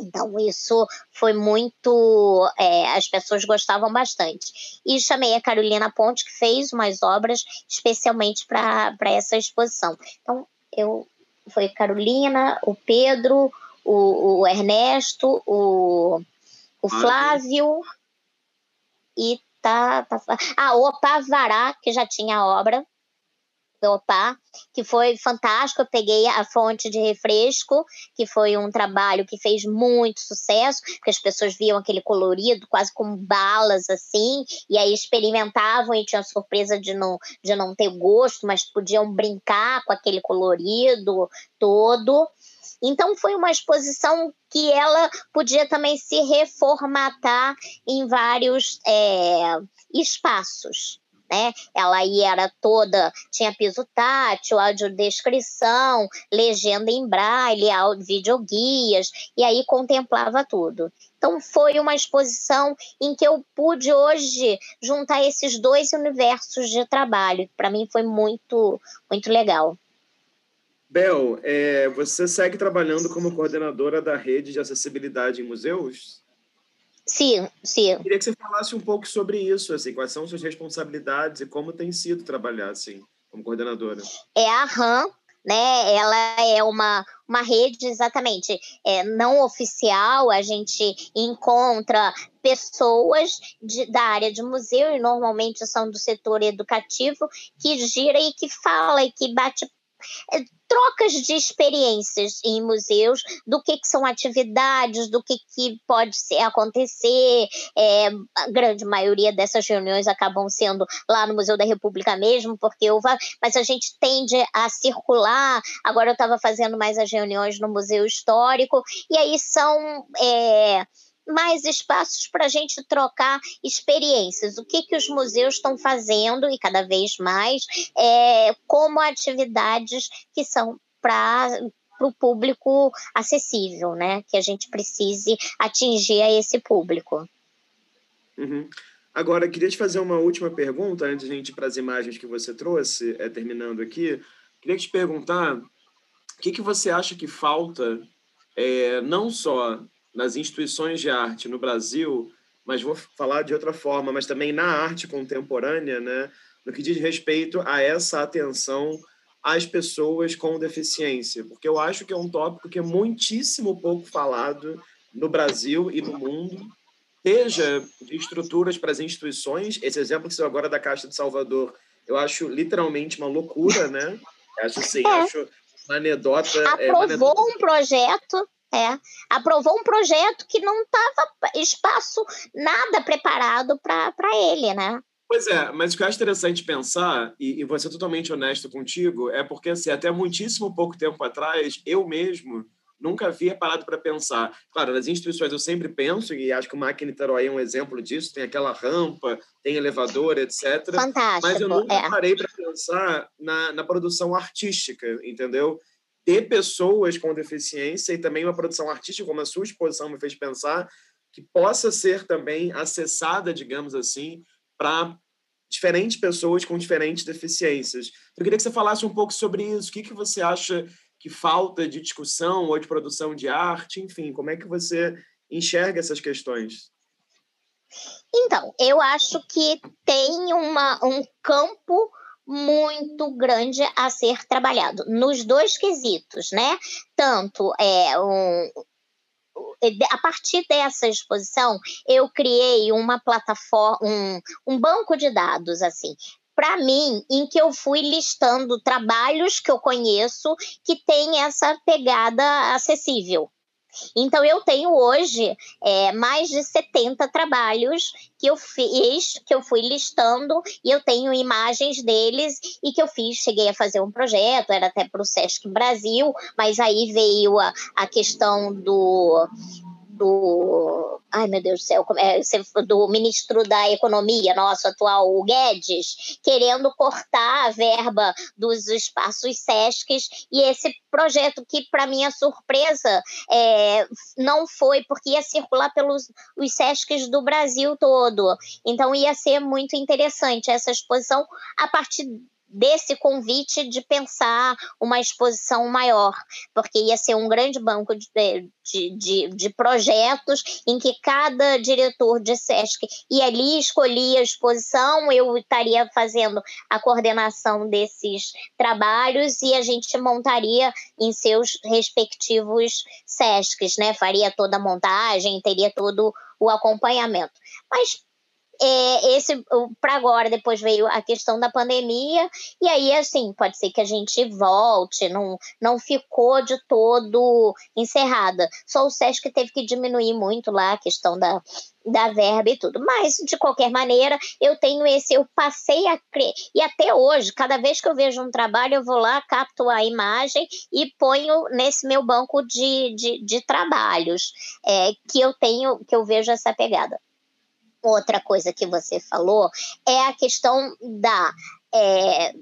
Então, isso foi muito. É, as pessoas gostavam bastante. E chamei a Carolina Ponte, que fez umas obras especialmente para essa exposição. Então, eu foi Carolina, o Pedro, o, o Ernesto, o, o Flávio e tá, tá. Ah, o Opavará, que já tinha a obra. Leopard, que foi fantástico. Eu peguei a fonte de refresco, que foi um trabalho que fez muito sucesso, porque as pessoas viam aquele colorido, quase como balas assim, e aí experimentavam e tinham surpresa de não, de não ter gosto, mas podiam brincar com aquele colorido todo. Então foi uma exposição que ela podia também se reformatar em vários é, espaços. Né? Ela aí era toda, tinha piso tátil, audiodescrição, legenda em braille, videoguias, e aí contemplava tudo. Então foi uma exposição em que eu pude hoje juntar esses dois universos de trabalho. Para mim foi muito, muito legal. Bel, é, você segue trabalhando como coordenadora da rede de acessibilidade em museus? Sim, sim. Queria que você falasse um pouco sobre isso, assim, quais são suas responsabilidades e como tem sido trabalhar assim, como coordenadora. É a RAM, né? Ela é uma, uma rede exatamente é, não oficial. A gente encontra pessoas de, da área de museu e normalmente são do setor educativo que gira e que fala e que bate trocas de experiências em museus, do que, que são atividades, do que, que pode ser, acontecer. É, a grande maioria dessas reuniões acabam sendo lá no Museu da República mesmo, porque eu vá, mas a gente tende a circular. Agora eu estava fazendo mais as reuniões no Museu Histórico, e aí são. É, mais espaços para a gente trocar experiências. O que, que os museus estão fazendo, e cada vez mais, é, como atividades que são para o público acessível, né? Que a gente precise atingir a esse público. Uhum. Agora, queria te fazer uma última pergunta, antes de a gente ir para as imagens que você trouxe, é, terminando aqui. Queria te perguntar o que, que você acha que falta, é, não só nas instituições de arte no Brasil, mas vou falar de outra forma, mas também na arte contemporânea, né, no que diz respeito a essa atenção às pessoas com deficiência, porque eu acho que é um tópico que é muitíssimo pouco falado no Brasil e no mundo, seja de estruturas para as instituições, esse exemplo que você agora da Caixa de Salvador, eu acho literalmente uma loucura, né? Acho assim, é. acho uma anedota. Aprovou é, uma anedota... um projeto é, aprovou um projeto que não estava espaço nada preparado para ele, né? Pois é, mas o que eu acho interessante pensar, e, e vou ser totalmente honesto contigo, é porque assim, até muitíssimo pouco tempo atrás, eu mesmo nunca havia parado para pensar. Claro, nas instituições eu sempre penso, e acho que o MAC Niterói é um exemplo disso, tem aquela rampa, tem elevador, etc. Fantástico. Mas eu nunca é. parei para pensar na, na produção artística, entendeu? Ter pessoas com deficiência e também uma produção artística, como a sua exposição me fez pensar, que possa ser também acessada, digamos assim, para diferentes pessoas com diferentes deficiências. Eu queria que você falasse um pouco sobre isso. O que, que você acha que falta de discussão ou de produção de arte? Enfim, como é que você enxerga essas questões? Então, eu acho que tem uma, um campo muito grande a ser trabalhado nos dois quesitos, né? Tanto é um, a partir dessa exposição, eu criei uma plataforma, um, um banco de dados, assim, para mim, em que eu fui listando trabalhos que eu conheço que têm essa pegada acessível. Então, eu tenho hoje é, mais de 70 trabalhos que eu fiz, que eu fui listando, e eu tenho imagens deles e que eu fiz. Cheguei a fazer um projeto, era até para o Sesc Brasil, mas aí veio a, a questão do do. Ai, meu Deus do céu, é, do ministro da Economia, nosso atual, o Guedes, querendo cortar a verba dos espaços SESCs, e esse projeto que, para minha surpresa, é, não foi, porque ia circular pelos os SESCs do Brasil todo. Então, ia ser muito interessante essa exposição a partir desse convite de pensar uma exposição maior, porque ia ser um grande banco de, de, de, de, projetos em que cada diretor de SESC ia ali escolhia a exposição, eu estaria fazendo a coordenação desses trabalhos e a gente montaria em seus respectivos SESCs, né? Faria toda a montagem, teria todo o acompanhamento. Mas é, esse para agora, depois veio a questão da pandemia, e aí, assim, pode ser que a gente volte, não, não ficou de todo encerrada. Só o SESC teve que diminuir muito lá a questão da, da verba e tudo. Mas, de qualquer maneira, eu tenho esse, eu passei a crer. E até hoje, cada vez que eu vejo um trabalho, eu vou lá, capto a imagem e ponho nesse meu banco de, de, de trabalhos é, que eu tenho, que eu vejo essa pegada. Outra coisa que você falou é a questão da. É,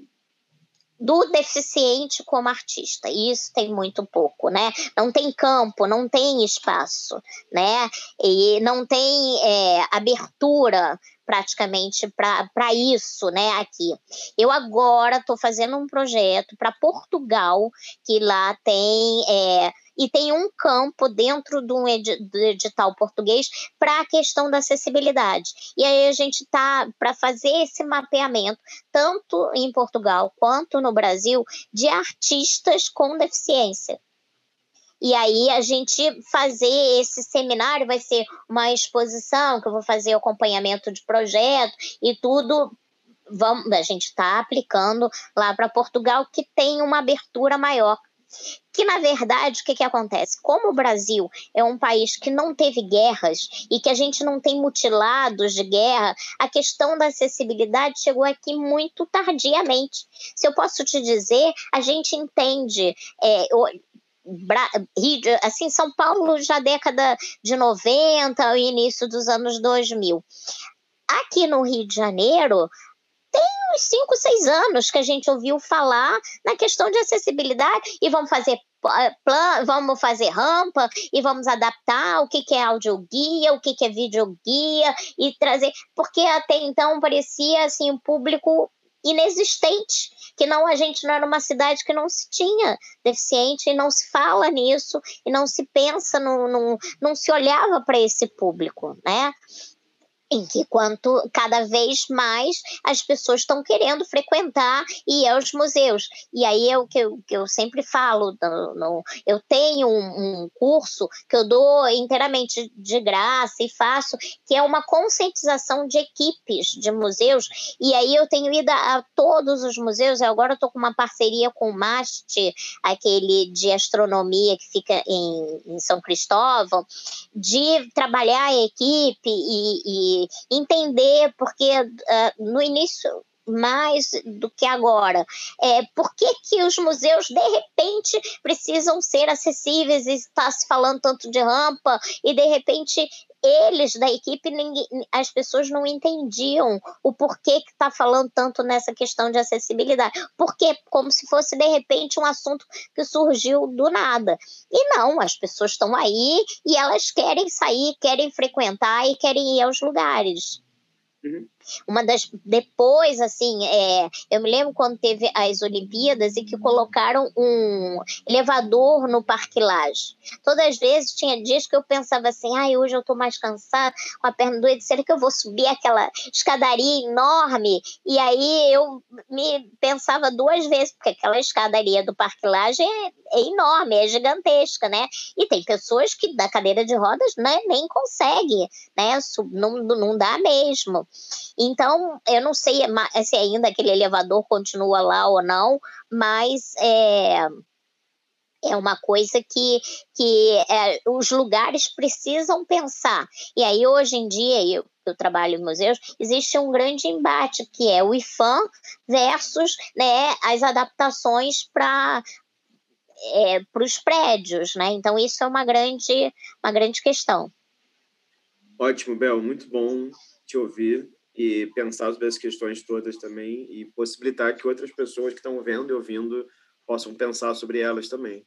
do deficiente como artista. E isso tem muito pouco, né? Não tem campo, não tem espaço, né? E não tem é, abertura praticamente para isso, né, aqui. Eu agora estou fazendo um projeto para Portugal, que lá tem é, e tem um campo dentro do edital português para a questão da acessibilidade. E aí a gente está para fazer esse mapeamento, tanto em Portugal quanto no Brasil, de artistas com deficiência. E aí a gente fazer esse seminário vai ser uma exposição que eu vou fazer acompanhamento de projeto e tudo vamos, a gente está aplicando lá para Portugal, que tem uma abertura maior que na verdade o que, que acontece? Como o Brasil é um país que não teve guerras e que a gente não tem mutilados de guerra, a questão da acessibilidade chegou aqui muito tardiamente. Se eu posso te dizer, a gente entende. É, assim, São Paulo já década de 90, o início dos anos 2000. Aqui no Rio de Janeiro, tem uns 5, 6 anos que a gente ouviu falar na questão de acessibilidade e vamos fazer plan, vamos fazer rampa e vamos adaptar o que, que é audioguia, o que, que é videoguia e trazer, porque até então parecia assim um público inexistente, que não a gente não era uma cidade que não se tinha deficiente e não se fala nisso e não se pensa no, não se olhava para esse público, né? Em que quanto cada vez mais as pessoas estão querendo frequentar e ir aos museus. E aí é o que eu, que eu sempre falo, no, no, eu tenho um, um, curso que eu dou inteiramente de graça e faço, que é uma conscientização de equipes de museus, e aí eu tenho ido a, a todos os museus, agora estou com uma parceria com o MAST, aquele de astronomia que fica em, em São Cristóvão, de trabalhar a equipe e, e entender, porque uh, no início mais do que agora. É, por que, que os museus, de repente, precisam ser acessíveis e está se falando tanto de rampa e, de repente, eles da equipe, ninguém, as pessoas não entendiam o porquê que está falando tanto nessa questão de acessibilidade. Porque como se fosse, de repente, um assunto que surgiu do nada. E não, as pessoas estão aí e elas querem sair, querem frequentar e querem ir aos lugares. Uhum. Uma das. Depois, assim, é, eu me lembro quando teve as Olimpíadas e que colocaram um elevador no Parque Lage. Todas as vezes tinha dias que eu pensava assim: ai, hoje eu tô mais cansada, com a perna doida, será que eu vou subir aquela escadaria enorme? E aí eu me pensava duas vezes, porque aquela escadaria do Parque Lage é, é enorme, é gigantesca, né? E tem pessoas que da cadeira de rodas né, nem consegue, né? Não, não dá mesmo. Então, eu não sei se ainda aquele elevador continua lá ou não, mas é, é uma coisa que, que é, os lugares precisam pensar. E aí, hoje em dia, eu, eu trabalho em museus, existe um grande embate, que é o IFAM versus né, as adaptações para é, os prédios, né? Então, isso é uma grande, uma grande questão. Ótimo, Bel, muito bom te ouvir e pensar sobre as questões todas também e possibilitar que outras pessoas que estão vendo e ouvindo possam pensar sobre elas também.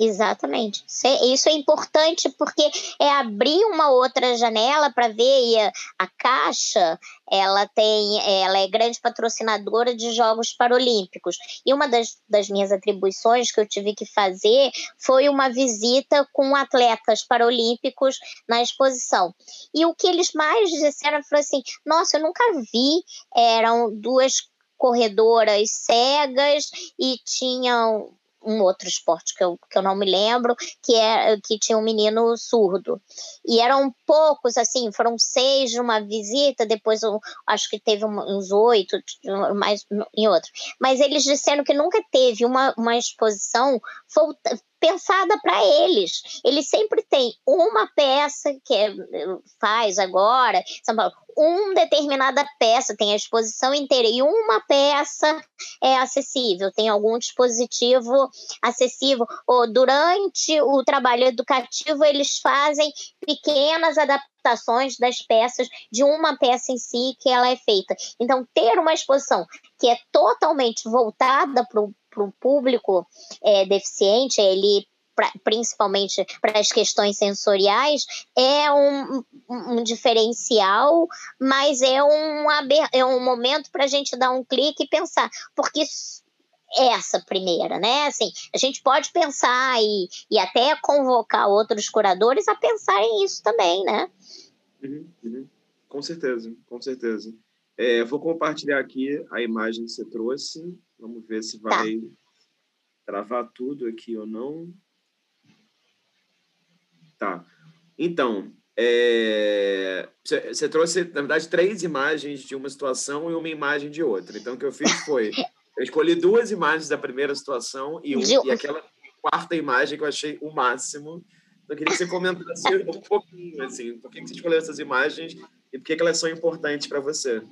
Exatamente. Isso é importante porque é abrir uma outra janela para ver e a, a, Caixa, ela tem, ela é grande patrocinadora de Jogos Paralímpicos. E uma das, das minhas atribuições que eu tive que fazer foi uma visita com atletas paralímpicos na exposição. E o que eles mais disseram foi assim: "Nossa, eu nunca vi, eram duas corredoras cegas e tinham um outro esporte que eu, que eu não me lembro, que é que tinha um menino surdo. E eram poucos, assim, foram seis de uma visita, depois acho que teve uns oito mais em outro. Mas eles disseram que nunca teve uma, uma exposição pensada para eles. Eles sempre têm uma peça que é, faz agora, São Paulo, uma determinada peça, tem a exposição inteira, e uma peça é acessível, tem algum dispositivo acessível. Ou durante o trabalho educativo, eles fazem pequenas adaptações das peças de uma peça em si que ela é feita. Então, ter uma exposição que é totalmente voltada para o público é, deficiente, ele principalmente para as questões sensoriais, é um, um diferencial, mas é um, é um momento para a gente dar um clique e pensar, porque essa primeira, né? Assim, a gente pode pensar e, e até convocar outros curadores a pensarem isso também, né? Uhum, uhum. Com certeza, com certeza. É, vou compartilhar aqui a imagem que você trouxe. Vamos ver se tá. vai tá. travar tudo aqui ou não. Tá. Então, é... você trouxe, na verdade, três imagens de uma situação e uma imagem de outra. Então, o que eu fiz foi... Eu escolhi duas imagens da primeira situação e, um, e aquela quarta imagem que eu achei o máximo. Então, eu queria que você comentasse um pouquinho, assim, por que você escolheu essas imagens e por que elas são importantes para você.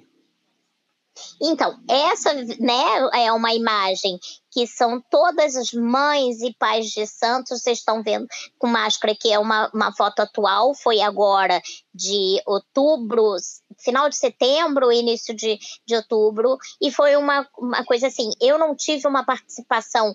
Então, essa né, é uma imagem que são todas as mães e pais de santos, vocês estão vendo com máscara, que é uma, uma foto atual, foi agora de outubro, final de setembro, início de, de outubro, e foi uma, uma coisa assim, eu não tive uma participação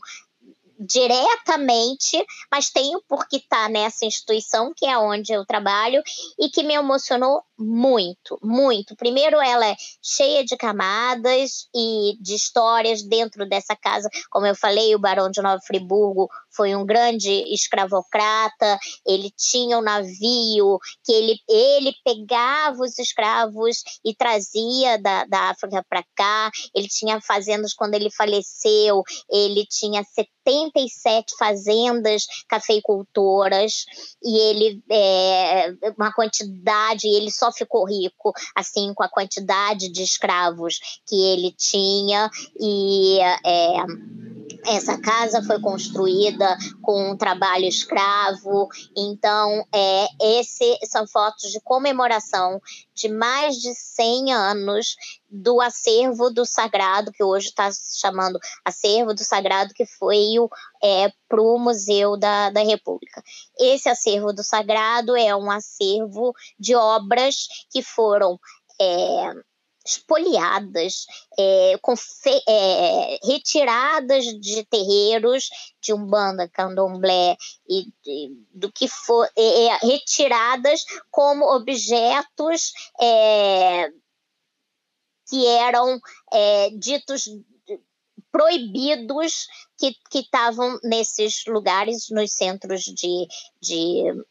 diretamente, mas tenho porque está nessa instituição que é onde eu trabalho e que me emocionou muito, muito. Primeiro, ela é cheia de camadas e de histórias dentro dessa casa. Como eu falei, o Barão de Nova Friburgo foi um grande escravocrata. Ele tinha um navio que ele, ele pegava os escravos e trazia da, da África para cá. Ele tinha fazendas quando ele faleceu. Ele tinha 77 fazendas cafeicultoras e ele é, uma quantidade. Ele só ficou rico assim com a quantidade de escravos que ele tinha e é, essa casa foi construída com um trabalho escravo, então é, esse são fotos de comemoração de mais de 100 anos do acervo do sagrado, que hoje está se chamando acervo do sagrado, que foi é, para o Museu da, da República. Esse acervo do sagrado é um acervo de obras que foram é, espoliadas, é, é, retiradas de terreiros de umbanda, candomblé e de, do que for, é, é retiradas como objetos é, que eram é, ditos proibidos que estavam nesses lugares, nos centros de, de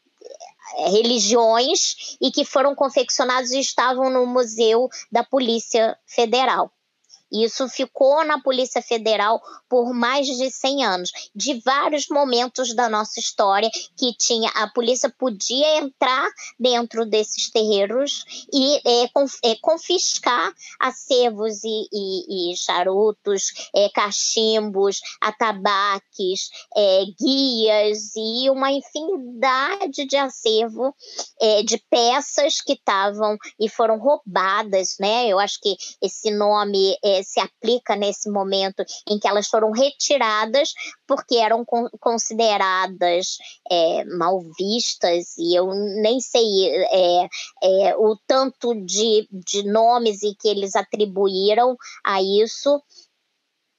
religiões e que foram confeccionados e estavam no Museu da Polícia Federal. Isso ficou na Polícia Federal por mais de 100 anos, de vários momentos da nossa história que tinha a polícia podia entrar dentro desses terreiros e é, é, confiscar acervos e, e, e charutos, é, cachimbos, atabaques, é, guias e uma infinidade de acervo é, de peças que estavam e foram roubadas, né? Eu acho que esse nome é, se aplica nesse momento em que elas foram retiradas porque eram con consideradas é, mal vistas e eu nem sei é, o tanto de, de nomes e que eles atribuíram a isso.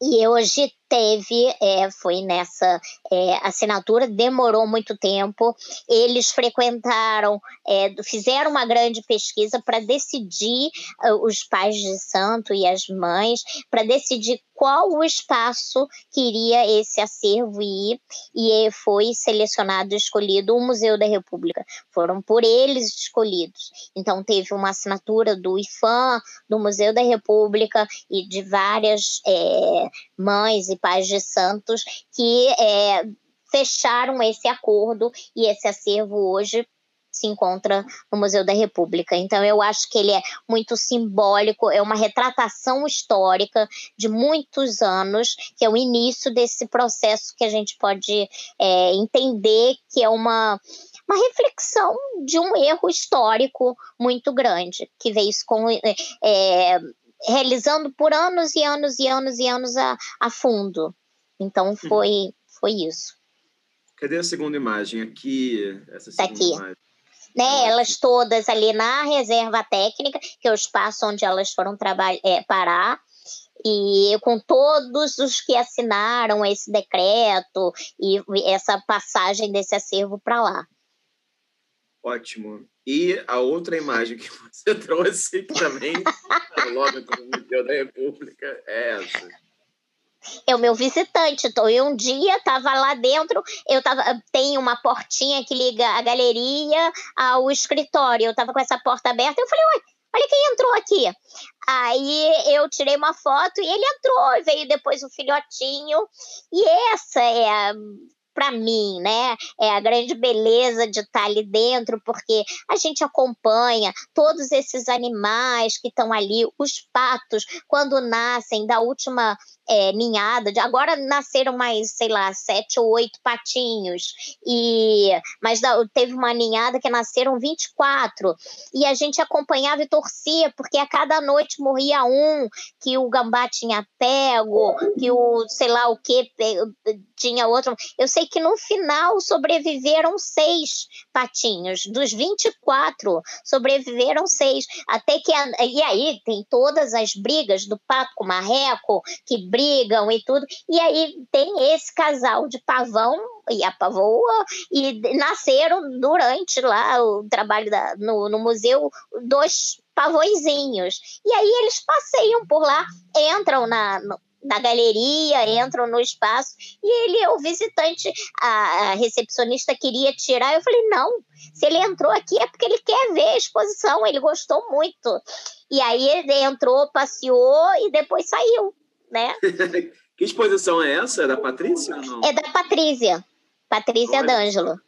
E hoje teve, é, foi nessa é, assinatura, demorou muito tempo. Eles frequentaram, é, fizeram uma grande pesquisa para decidir uh, os pais de santo e as mães, para decidir qual o espaço queria esse acervo ir, e foi selecionado escolhido o Museu da República. Foram por eles escolhidos. Então, teve uma assinatura do IFAM, do Museu da República e de várias é, mães e Paz de Santos, que é, fecharam esse acordo e esse acervo hoje se encontra no Museu da República. Então, eu acho que ele é muito simbólico, é uma retratação histórica de muitos anos, que é o início desse processo que a gente pode é, entender que é uma, uma reflexão de um erro histórico muito grande, que veio com. É, realizando por anos e anos e anos e anos a, a fundo. Então, uhum. foi, foi isso. Cadê a segunda imagem? Aqui, essa tá segunda tá aqui. imagem né? Elas todas ali na reserva técnica, que é o espaço onde elas foram é, parar, e com todos os que assinaram esse decreto e essa passagem desse acervo para lá. Ótimo. E a outra imagem que você trouxe, que também logo no Museu da República, é essa é o meu visitante. Então, eu um dia estava lá dentro, eu tava, tem uma portinha que liga a galeria ao escritório. Eu estava com essa porta aberta, eu falei, olha quem entrou aqui. Aí eu tirei uma foto e ele entrou, veio depois o filhotinho. E essa é a para mim, né? É a grande beleza de estar ali dentro, porque a gente acompanha todos esses animais que estão ali, os patos, quando nascem da última é, ninhada, agora nasceram mais, sei lá, sete ou oito patinhos, e mas teve uma ninhada que nasceram 24, e a gente acompanhava e torcia, porque a cada noite morria um, que o gambá tinha pego, que o sei lá o que tinha outro. Eu sei que no final sobreviveram seis patinhos, dos 24 sobreviveram seis, até que a, e aí tem todas as brigas do pato com o marreco que brigam e tudo. E aí tem esse casal de pavão e a pavoa, e nasceram durante lá o trabalho da, no, no museu dois pavõezinhos. E aí eles passeiam por lá, entram na, no, na galeria, entram no espaço, e ele, o visitante, a, recepcionista queria tirar, eu falei, não, se ele entrou aqui é porque ele quer ver a exposição, ele gostou muito. E aí ele entrou, passeou e depois saiu né? que exposição é essa? É da Patrícia ou não? É da Patrícia. Patrícia Olha, D'Angelo.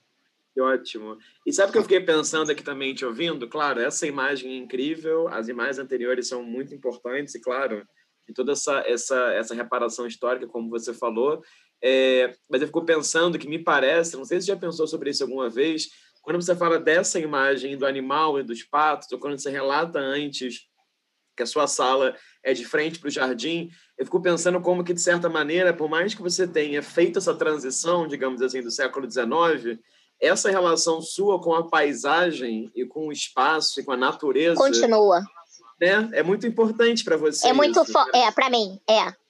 Que ótimo. E sabe o que eu fiquei pensando aqui também, te ouvindo? Claro, essa imagem é incrível, as imagens anteriores são muito importantes, e claro, e toda essa, essa, essa reparação histórica, como você falou. É, mas eu fico pensando que me parece, não sei se você já pensou sobre isso alguma vez, quando você fala dessa imagem do animal e dos patos, ou quando você relata antes que a sua sala é de frente para o jardim, eu fico pensando como que, de certa maneira, por mais que você tenha feito essa transição, digamos assim, do século XIX, essa relação sua com a paisagem e com o espaço e com a natureza... Continua. Né? É muito importante para você. É muito... Isso, né? É, para mim, é.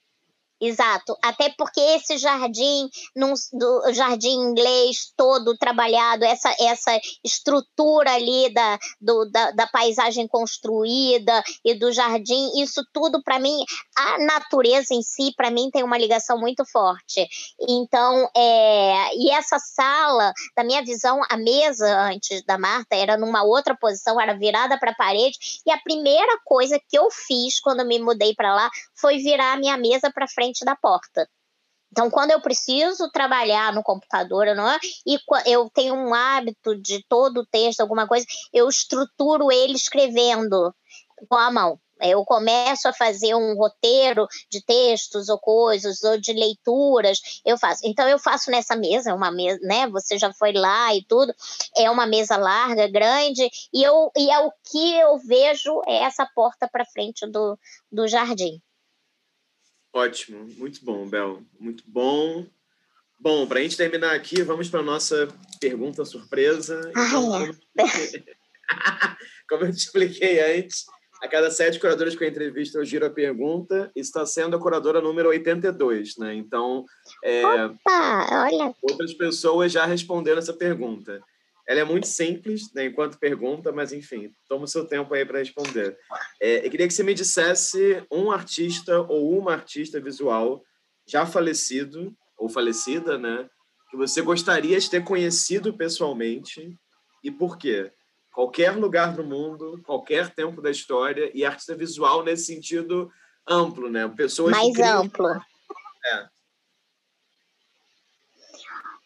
Exato, até porque esse jardim, num, do jardim inglês todo trabalhado, essa, essa estrutura ali da, do, da, da paisagem construída e do jardim, isso tudo para mim, a natureza em si, para mim tem uma ligação muito forte. Então, é, e essa sala, da minha visão, a mesa antes da Marta era numa outra posição, era virada para a parede, e a primeira coisa que eu fiz quando me mudei para lá foi virar a minha mesa para frente frente da porta. Então, quando eu preciso trabalhar no computador, não é? e eu tenho um hábito de todo o texto, alguma coisa, eu estruturo ele escrevendo com a mão. Eu começo a fazer um roteiro de textos ou coisas, ou de leituras, eu faço. Então, eu faço nessa mesa, uma mesa, né? Você já foi lá e tudo. É uma mesa larga, grande, e, eu, e é o que eu vejo é essa porta para frente do, do jardim. Ótimo, muito bom, Bel. Muito bom. Bom, para a gente terminar aqui, vamos para a nossa pergunta surpresa. Então, como eu te expliquei antes, a cada sete curadores com a entrevista eu giro a pergunta está sendo a curadora número 82, né? Então, é, Opa, olha. outras pessoas já responderam essa pergunta. Ela é muito simples, né, enquanto pergunta, mas enfim, toma o seu tempo aí para responder. É, eu queria que você me dissesse um artista ou uma artista visual já falecido ou falecida, né, que você gostaria de ter conhecido pessoalmente e por quê? Qualquer lugar do mundo, qualquer tempo da história e artista visual nesse sentido amplo, né? Pessoas mais amplo. É.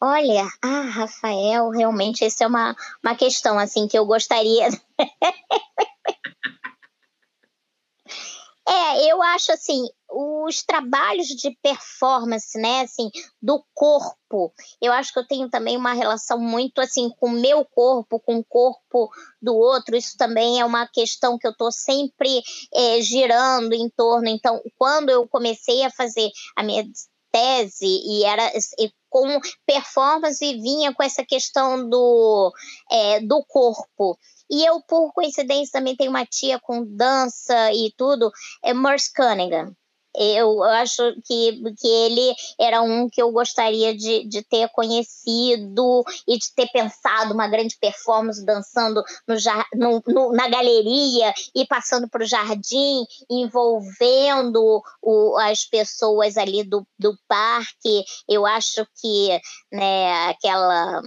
Olha, ah, Rafael, realmente essa é uma, uma questão assim que eu gostaria. é, eu acho assim, os trabalhos de performance, né, assim, do corpo. Eu acho que eu tenho também uma relação muito assim com o meu corpo, com o corpo do outro. Isso também é uma questão que eu estou sempre é, girando em torno. Então, quando eu comecei a fazer a minha tese e era e com performance e vinha com essa questão do, é, do corpo. E eu, por coincidência, também tenho uma tia com dança e tudo, é Merce Cunningham. Eu acho que, que ele era um que eu gostaria de, de ter conhecido e de ter pensado uma grande performance dançando no, no, no na galeria e passando para o jardim, envolvendo o, as pessoas ali do, do parque. Eu acho que né, aquela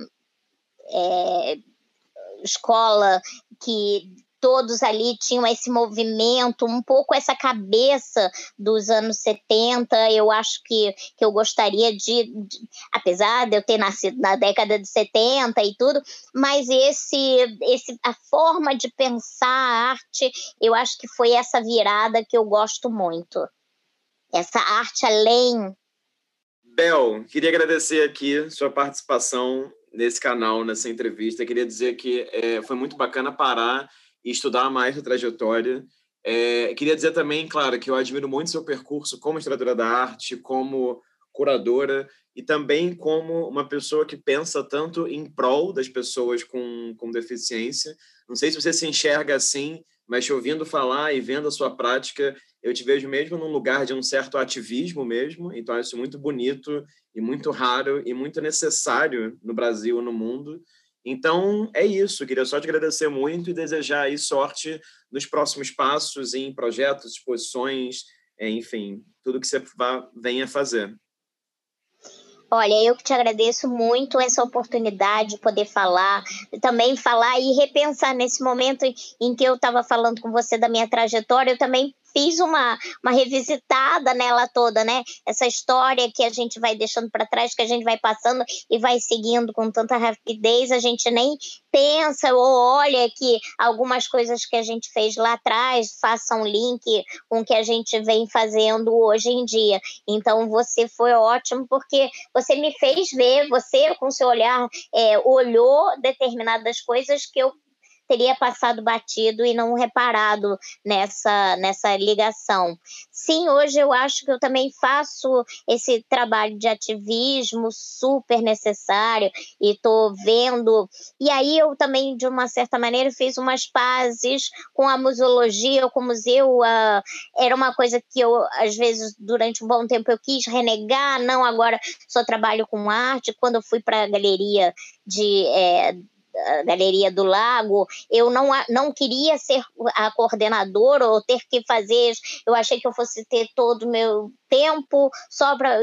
é, escola que todos ali tinham esse movimento, um pouco essa cabeça dos anos 70. Eu acho que, que eu gostaria de, de, apesar de eu ter nascido na década de 70 e tudo, mas esse, esse a forma de pensar a arte, eu acho que foi essa virada que eu gosto muito. Essa arte além. Bel, queria agradecer aqui sua participação nesse canal, nessa entrevista. Queria dizer que é, foi muito bacana parar e estudar mais a trajetória. É, queria dizer também, claro, que eu admiro muito seu percurso como historiadora da arte, como curadora e também como uma pessoa que pensa tanto em prol das pessoas com, com deficiência. Não sei se você se enxerga assim, mas te ouvindo falar e vendo a sua prática, eu te vejo mesmo num lugar de um certo ativismo mesmo, então acho muito bonito e muito raro e muito necessário no Brasil e no mundo. Então, é isso. Queria só te agradecer muito e desejar aí sorte nos próximos passos em projetos, exposições, é, enfim, tudo que você vá, venha fazer. Olha, eu que te agradeço muito essa oportunidade de poder falar, também falar e repensar nesse momento em que eu estava falando com você da minha trajetória, eu também fiz uma, uma revisitada nela toda, né? Essa história que a gente vai deixando para trás, que a gente vai passando e vai seguindo com tanta rapidez, a gente nem pensa ou olha que algumas coisas que a gente fez lá atrás façam link com o que a gente vem fazendo hoje em dia. Então você foi ótimo porque você me fez ver, você com seu olhar é, olhou determinadas coisas que eu teria passado batido e não reparado nessa, nessa ligação. Sim, hoje eu acho que eu também faço esse trabalho de ativismo super necessário e estou vendo. E aí eu também, de uma certa maneira, fiz umas pazes com a museologia, com o museu. Uh, era uma coisa que eu, às vezes, durante um bom tempo, eu quis renegar. Não, agora só trabalho com arte. Quando eu fui para a galeria de. É, Galeria do Lago, eu não, não queria ser a coordenadora ou ter que fazer, eu achei que eu fosse ter todo o meu tempo só para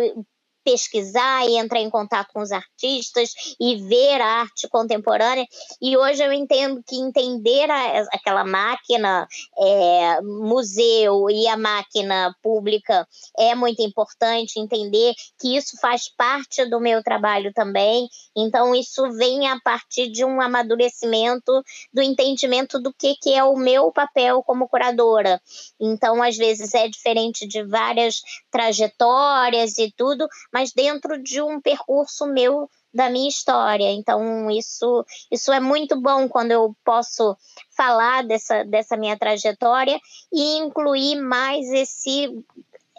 pesquisar e entrar em contato com os artistas e ver a arte contemporânea. E hoje eu entendo que entender a, aquela máquina é, museu e a máquina pública é muito importante, entender que isso faz parte do meu trabalho também. Então, isso vem a partir de um amadurecimento do entendimento do que, que é o meu papel como curadora. Então, às vezes é diferente de várias trajetórias e tudo, mas dentro de um percurso meu da minha história. Então, isso, isso é muito bom quando eu posso falar dessa, dessa minha trajetória e incluir mais esse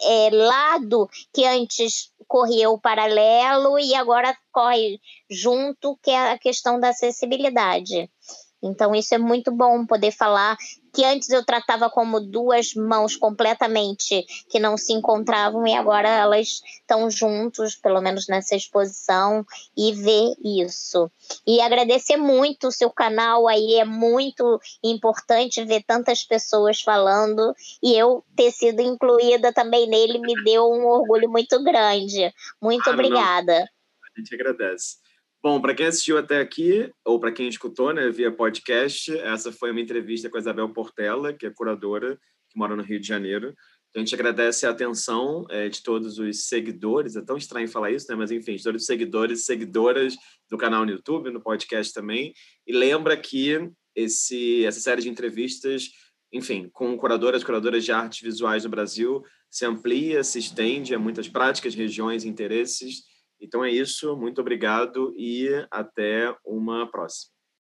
é, lado que antes corria o paralelo e agora corre junto, que é a questão da acessibilidade. Então, isso é muito bom poder falar que antes eu tratava como duas mãos completamente que não se encontravam e agora elas estão juntos, pelo menos nessa exposição, e ver isso. E agradecer muito o seu canal aí, é muito importante ver tantas pessoas falando e eu ter sido incluída também nele me deu um orgulho muito grande. Muito ah, obrigada. Não. A gente agradece. Bom, para quem assistiu até aqui, ou para quem escutou né, via podcast, essa foi uma entrevista com a Isabel Portela, que é curadora, que mora no Rio de Janeiro. Então, a gente agradece a atenção é, de todos os seguidores, é tão estranho falar isso, né? mas enfim, de todos os seguidores e seguidoras do canal no YouTube, no podcast também. E lembra que esse, essa série de entrevistas, enfim, com curadoras, curadoras de artes visuais no Brasil, se amplia, se estende a muitas práticas, regiões, interesses. Então é isso, muito obrigado e até uma próxima.